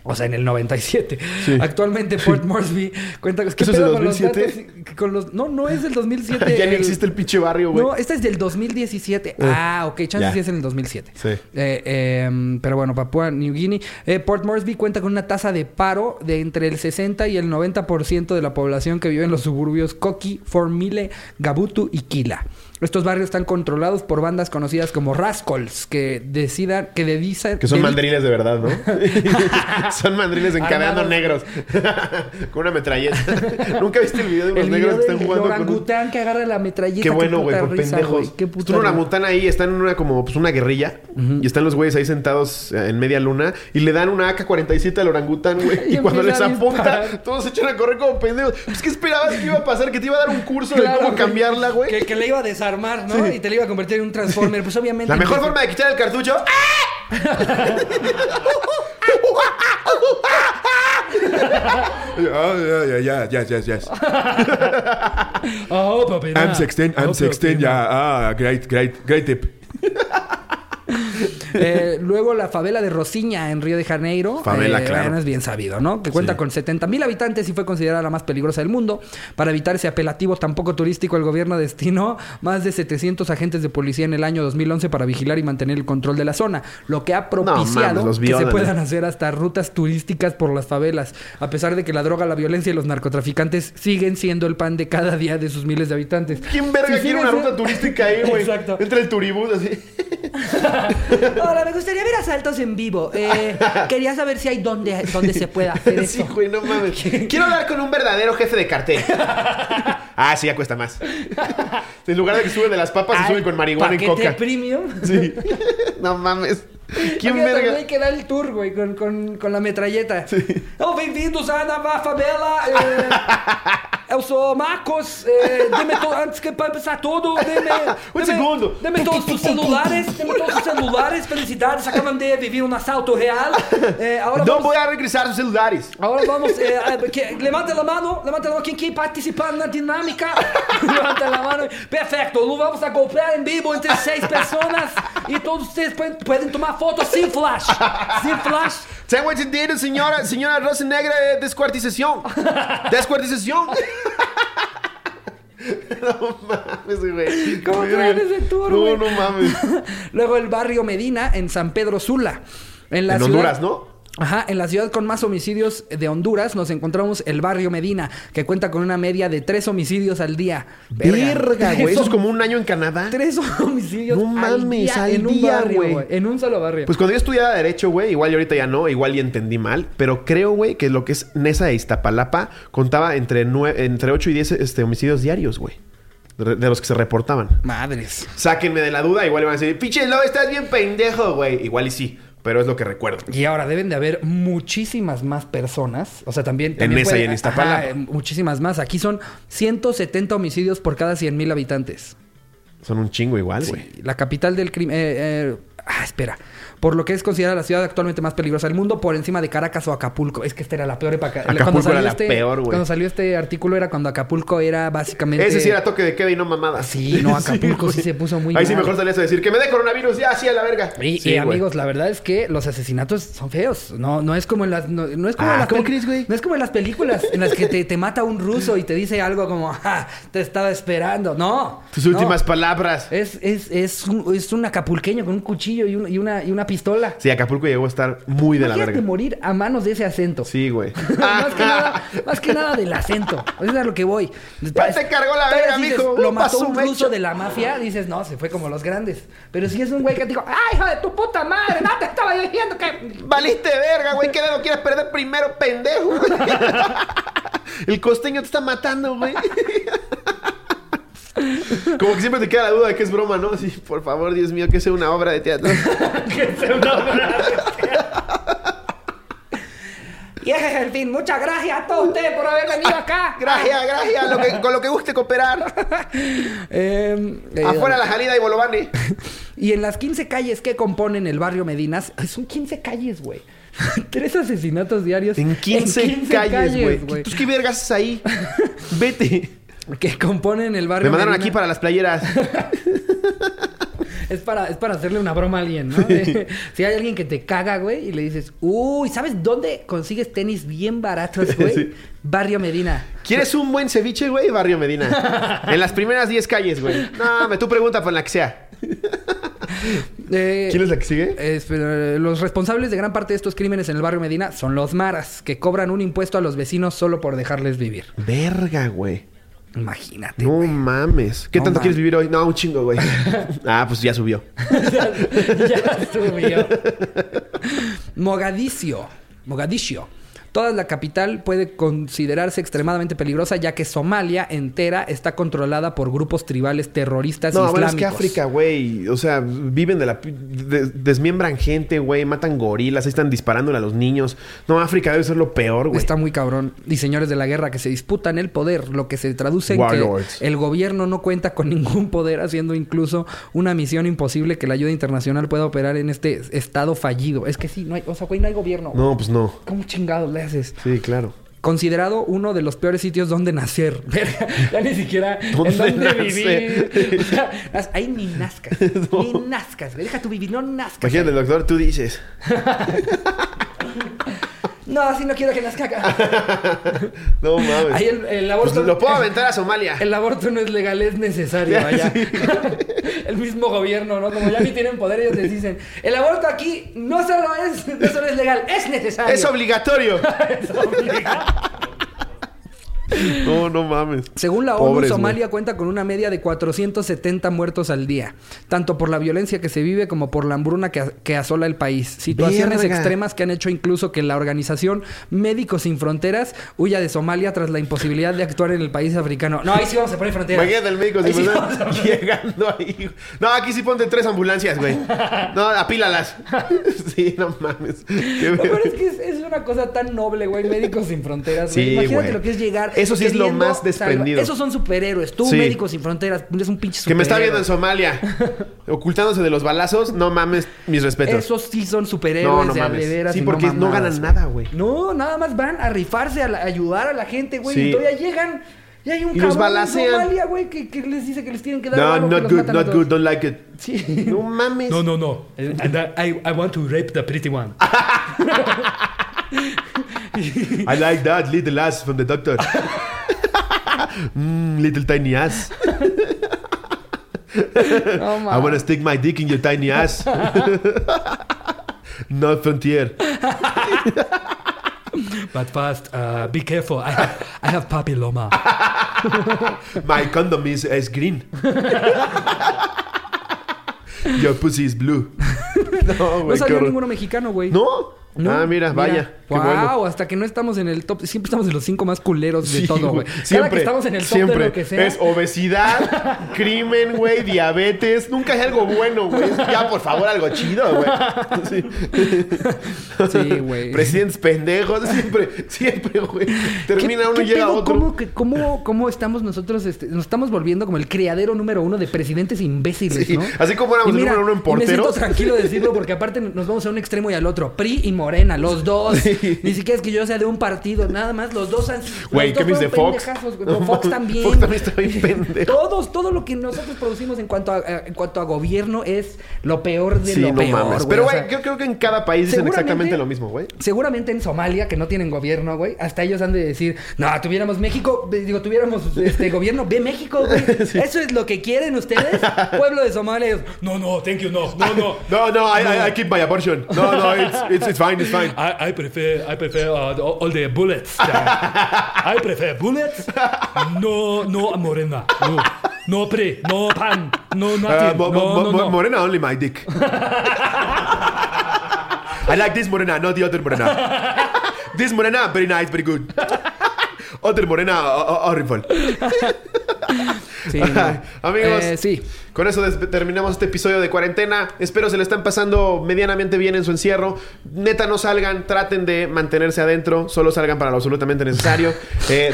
O sea, en el 97. Sí. Actualmente Port Moresby cuenta ¿qué ¿Eso es pedo del con los 2007? datos? Con los- No, no es del 2007. ya ni el- existe el pinche barrio, güey. No, esta es del 2017. ah, ok. Chance ya. sí es en el 2007. Sí. Eh, em, pero bueno, Papua New Guinea. Eh, Port Moresby cuenta con una tasa de paro de entre el 60 y el 90% de la población que vive en los suburbios Koki, Formile, Gabutu y Kila. Estos barrios están controlados por bandas conocidas como Rascals, que decidan, que dedican... Que son mandriles de verdad, ¿no? son mandriles encadenando Armados. negros. con una metralleta. ¿Nunca viste el video de unos El negros video que están jugando con un... orangután que agarra la metralleta. Qué bueno, güey, por risa, pendejos. Qué puta un orangután ahí, están en una como pues, una guerrilla. Y están los güeyes ahí sentados en media luna. Y le dan una AK-47 al orangután, güey. Y Y, cuando les apunta, todos se echan a correr como pendejos. Pues, ¿qué esperabas que iba a pasar? Que te iba a dar un curso de cómo cambiarla, güey. Que, que le iba a desarmar, ¿no? Y te le iba a convertir en un Transformer. Pues obviamente. La mejor forma de quitar el cartucho. Oh, yeah, yeah, yeah, yes, yes, yes. Oh, papi. I'm 16, I'm Oh, 16, papi. yeah. Ah, great, great, great tip. Eh, luego la favela de Rosiña en Río de Janeiro. Favela, Eh, claro. es bien sabido, ¿no? Que cuenta Sí. con 70 mil habitantes y fue considerada la más peligrosa del mundo. Para evitar ese apelativo tan poco turístico, el gobierno destinó más de 700 agentes de policía en el año 2011 para vigilar y mantener el control de la zona. Lo que ha propiciado mames, que se puedan hacer hasta rutas turísticas por las favelas. A pesar de que la droga, la violencia y los narcotraficantes siguen siendo el pan de cada día de sus miles de habitantes. ¿Quién verga quiere una ruta turística ahí, güey? Exacto. Entra el turibús así. Hola, me gustaría ver asaltos en vivo. Eh, quería saber si hay dónde, dónde se puede hacer eso. Sí, güey, no mames. Quiero hablar con un verdadero jefe de cartel. ah, sí, ya cuesta más. En lugar de que suben de las papas, se suben con marihuana y coca. premium. Sí. no mames. ¿Quién verga? güey, que da el tour, güey, con, con, con la metralleta. Oh, bem-vindos à nova favela. Eh, eu sou Marcos. Eh, deme to- antes que para empezar tudo, deme, Un deme- segundo. Deme todos os celulares. Deme todos os celulares. Felicidades. Acabam de vivir um assalto real. Eh, ahora No vamos... voy a regresar sus celulares. Ahora vamos, eh, a- que, levanta la mano, levanta la mano, quien quiere participar en la dinámica, levanta la mano, perfecto, lo vamos a golpear en vivo entre seis personas y todos ustedes pueden, pueden tomar fotos sin flash, sin flash. Tengo entendido, señora, señora Rosa Negra, eh, descuartización. No mames, güey. ¿Cómo verga. ese tour, No, güey? no mames. Luego el barrio Medina en San Pedro Sula. En, la En ciudad- Honduras, ¿no? Ajá, en la ciudad con más homicidios de Honduras nos encontramos el barrio Medina, que cuenta con una media de tres homicidios al día. Verga, güey. Eso es como un año en Canadá. Tres homicidios No al mames, día al en un día, barrio, güey. En un solo barrio. Pues cuando yo estudiaba Derecho, güey, igual y ahorita ya no, igual y entendí mal, pero creo, güey, que lo que es Nesa e Iztapalapa contaba entre, nue- entre 8 y 10 este, homicidios diarios, güey. De, los que se reportaban. Madres. Sáquenme de la duda, igual van a decir, pinche no, estás bien pendejo, güey. Igual y sí, pero es lo que recuerdo. Y ahora deben de haber muchísimas más personas. O sea, también. también esa y en Iztapalapa. Muchísimas más. Aquí son 170 homicidios por cada 100 mil habitantes. Son un chingo igual, güey. La capital del crimen. eh, eh, ah, espera. Por lo que es considerada la ciudad actualmente más peligrosa del mundo, por encima de Caracas o Acapulco. Es que esta era la peor época. Acapulco Cuando salió era la este- peor, güey. Cuando salió este artículo era cuando Acapulco era básicamente. Ese sí era toque de queda y no mamada. Sí, no, Acapulco sí se puso muy Ahí sí mejor salías a decir que me dé coronavirus, ya, sí, a la verga. Y, Sí, y, güey. amigos, la verdad es que los asesinatos son feos. No, no es como en las, no, no es como Ah, en las ¿cómo pel- crees, güey? No es como en las películas en las que te, te mata un ruso y te dice algo como, "Ja, te estaba esperando. No. Tus no. últimas palabras. Es, es, es, un, es un acapulqueño con un cuchillo y, un- y una, y una pistola. Sí, Acapulco llegó a estar muy de la verga. morir a manos de ese acento. Sí, güey. más, que nada, más que nada del acento. Eso es a lo que voy. Ya te cargó la verga, mijo. Lo mató un ruso de la mafia. Dices, no, se fue como los grandes. Pero si es un güey que te dijo, ¡ay, hija de tu puta madre! ¡No te estaba diciendo que. Valiste verga, güey. ¿Qué dedo quieres perder primero, pendejo? El costeño te está matando, güey. Como que siempre te queda la duda de que es broma, ¿no? Así, por favor, Dios mío, que sea una obra de teatro. Y ese es el fin. Muchas gracias a todos ustedes por haber venido acá. Gracias, gracias. lo que- con lo que guste cooperar. Eh, eh, Afuera la salida y Bolovani. Y en las 15 calles que componen el barrio Medinas, son 15 calles, güey. Tres asesinatos diarios. En 15, calles, güey. ¿Tú qué vergas ahí? Vete. Que componen el barrio Me mandaron Medina. aquí para las playeras. Es para, es para hacerle una broma a alguien, ¿no? De- si hay alguien que te caga, güey, y le dices, uy, ¿sabes dónde consigues tenis bien baratos, güey? Sí. Barrio Medina. ¿Quieres un buen ceviche, güey? Barrio Medina. En las primeras 10 calles, güey. No, me tú pregunta por la que sea. Eh, ¿Quién es la que sigue? pero, los responsables de gran parte de estos crímenes en el barrio Medina son los maras, que cobran un impuesto a los vecinos solo por dejarles vivir. Verga, güey. Imagínate. No güey. mames. ¿Qué No tanto mames. quieres vivir hoy? No, un chingo, güey. ah, pues ya subió. ya subió. Mogadiscio. Mogadiscio. Toda la capital puede considerarse extremadamente peligrosa ya que Somalia entera está controlada por grupos tribales terroristas No, islámicos. es que África, güey. O sea, viven de la. de- desmiembran gente, güey. Matan gorilas. Ahí están disparándole a los niños. No, África debe ser lo peor, güey. Está muy cabrón. Y señores de la guerra que se disputan el poder, lo que se traduce en Warlords. que el gobierno no cuenta con ningún poder, haciendo incluso una misión imposible que la ayuda internacional pueda operar en este estado fallido. Es que sí, no hay, o sea, güey, no hay gobierno. No, pues no. ¿Cómo chingados haces? Sí, claro. Considerado uno de los peores sitios donde nacer. Ya ni siquiera ¿Dónde en dónde nacer? vivir. O sea, nas- ahí ni nazcas. Ni nazcas. Deja tu vivir, no nazcas. Imagínate, doctor, tú dices. No, así no quiero que nazca acá. No mames. Ahí el, el aborto. Pues lo puedo aventar a Somalia. El aborto no es legal, es necesario allá. el mismo gobierno, ¿no? Como ya ni tienen poder, ellos les dicen: el aborto aquí no solo es, no solo es legal, es necesario. Es obligatorio. Es obligado. No, no mames. Según la Pobres, ONU, Somalia cuenta con una media de 470 muertos al día, tanto por la violencia que se vive como por la hambruna que, que asola el país. Situaciones Verga. extremas que han hecho incluso que la organización Médicos Sin Fronteras huya de Somalia tras la imposibilidad de actuar en el país africano. No, ahí sí vamos a poner fronteras. Imagínate el médico Ahí si sí me vamos a están poner- llegando ahí. No, aquí sí ponte tres ambulancias, güey. No, apílalas. Sí, no mames. Verga. es que es, es una cosa tan noble, güey. Médicos sin fronteras, güey. Sí, Imagínate güey. lo que es llegar. Eso sí es lo más desprendido. Esos son superhéroes. Tú, Sí. Médicos sin fronteras, eres un pinche Que superhéroe. me está viendo en Somalia. Ocultándose de los balazos. No mames, mis respetos. Esos sí son superhéroes No, no de mames. Sí, porque no ganan nada, güey. No, nada más van a rifarse, a, la- a ayudar a la gente, güey. Sí. Y todavía llegan. Y hay un Y los cabrón en Somalia, güey, que, que les dice que les tienen que dar No, que not good, not good, don't like it. Sí. No mames. No, no, no. And I, I want to rape the pretty one. I like that little ass from the doctor. mm, little tiny ass. No, I wanna stick my dick in your tiny ass. Not frontier. But fast, uh, be careful. I have, I have papilloma. My condom is, is green. Your pussy is blue. No, No qué salió ninguno mexicano, güey. ¿No? No, ah, mira, vaya. Qué wow, bueno. hasta que no estamos en el top. Siempre estamos en los cinco más culeros de Sí, todo, güey. Cada Siempre, que estamos en el top siempre. de lo que sea. Es obesidad, crimen, güey, diabetes. Nunca hay algo bueno, güey. Ya, por favor, algo chido, güey. Sí. Sí, güey. Presidentes pendejos. Siempre, siempre, güey. Termina ¿Qué- uno y llega pedo? otro. ¿Cómo, que- cómo, cómo estamos nosotros? este, nos estamos volviendo como el criadero número uno de presidentes imbéciles, Sí, ¿no? así como éramos el número uno en y Me siento porteros. tranquilo de decirlo porque aparte nos vamos a un extremo y al otro. PRI y Morena, los dos. Ni siquiera es que yo sea de un partido, nada más. Los dos han. Güey, ¿qué fueron Fox? Fox también. Fox también está bien pendejo. Todos, todo lo que nosotros producimos en cuanto a, a- en cuanto a gobierno es lo peor de Sí, lo no peor. mames. güey. Pero, O güey, sea, yo creo que en cada país dicen exactamente lo mismo, güey. Seguramente en Somalia, que no tienen gobierno, güey, hasta ellos han de decir, no, tuviéramos México, eh, digo, tuviéramos este gobierno, ve México, güey. Eso es lo que quieren ustedes, pueblo de Somalia. Ellos, No, no, thank you, no, no, no. No, no, I, I, I keep my abortion. No, no, it's, it's, it's fine, it's fine. I, I prefer, I prefer uh, the- all the bullets. I prefer bullets. No, no morena. No, no pre, no pan, no Uh, nothing. mo- no, mo- no, mo- no. Morena only my dick. I like this Morena, not the other Morena. This Morena, very nice, very good. Other Morena, horrible. Sí, no. Amigos, Eh, sí. Con eso terminamos este episodio de cuarentena. Espero se le están pasando medianamente bien en su encierro. Neta, no salgan, traten de mantenerse adentro. Solo salgan para lo absolutamente necesario. Eh,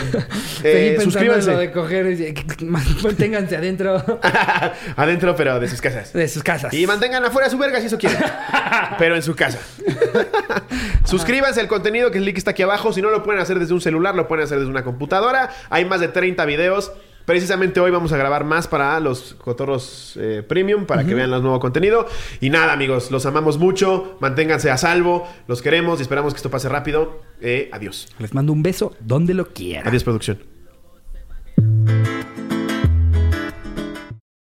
eh, suscríbanse. en lo de coger. y- Manténganse adentro adentro, pero de sus casas. de sus casas. Y mantengan afuera su verga si eso quieren. Pero en su casa. Suscríbanse al contenido que el link está aquí abajo. Si no lo pueden hacer desde un celular, lo pueden hacer desde una computadora. Hay más de 30 videos. Precisamente hoy vamos a grabar más para los cotorros eh, premium, para que vean el nuevo contenido. Y nada, amigos, los amamos mucho. Manténganse a salvo. Los queremos y esperamos que esto pase rápido. Eh, adiós. Les mando un beso donde lo quieran. Adiós, producción.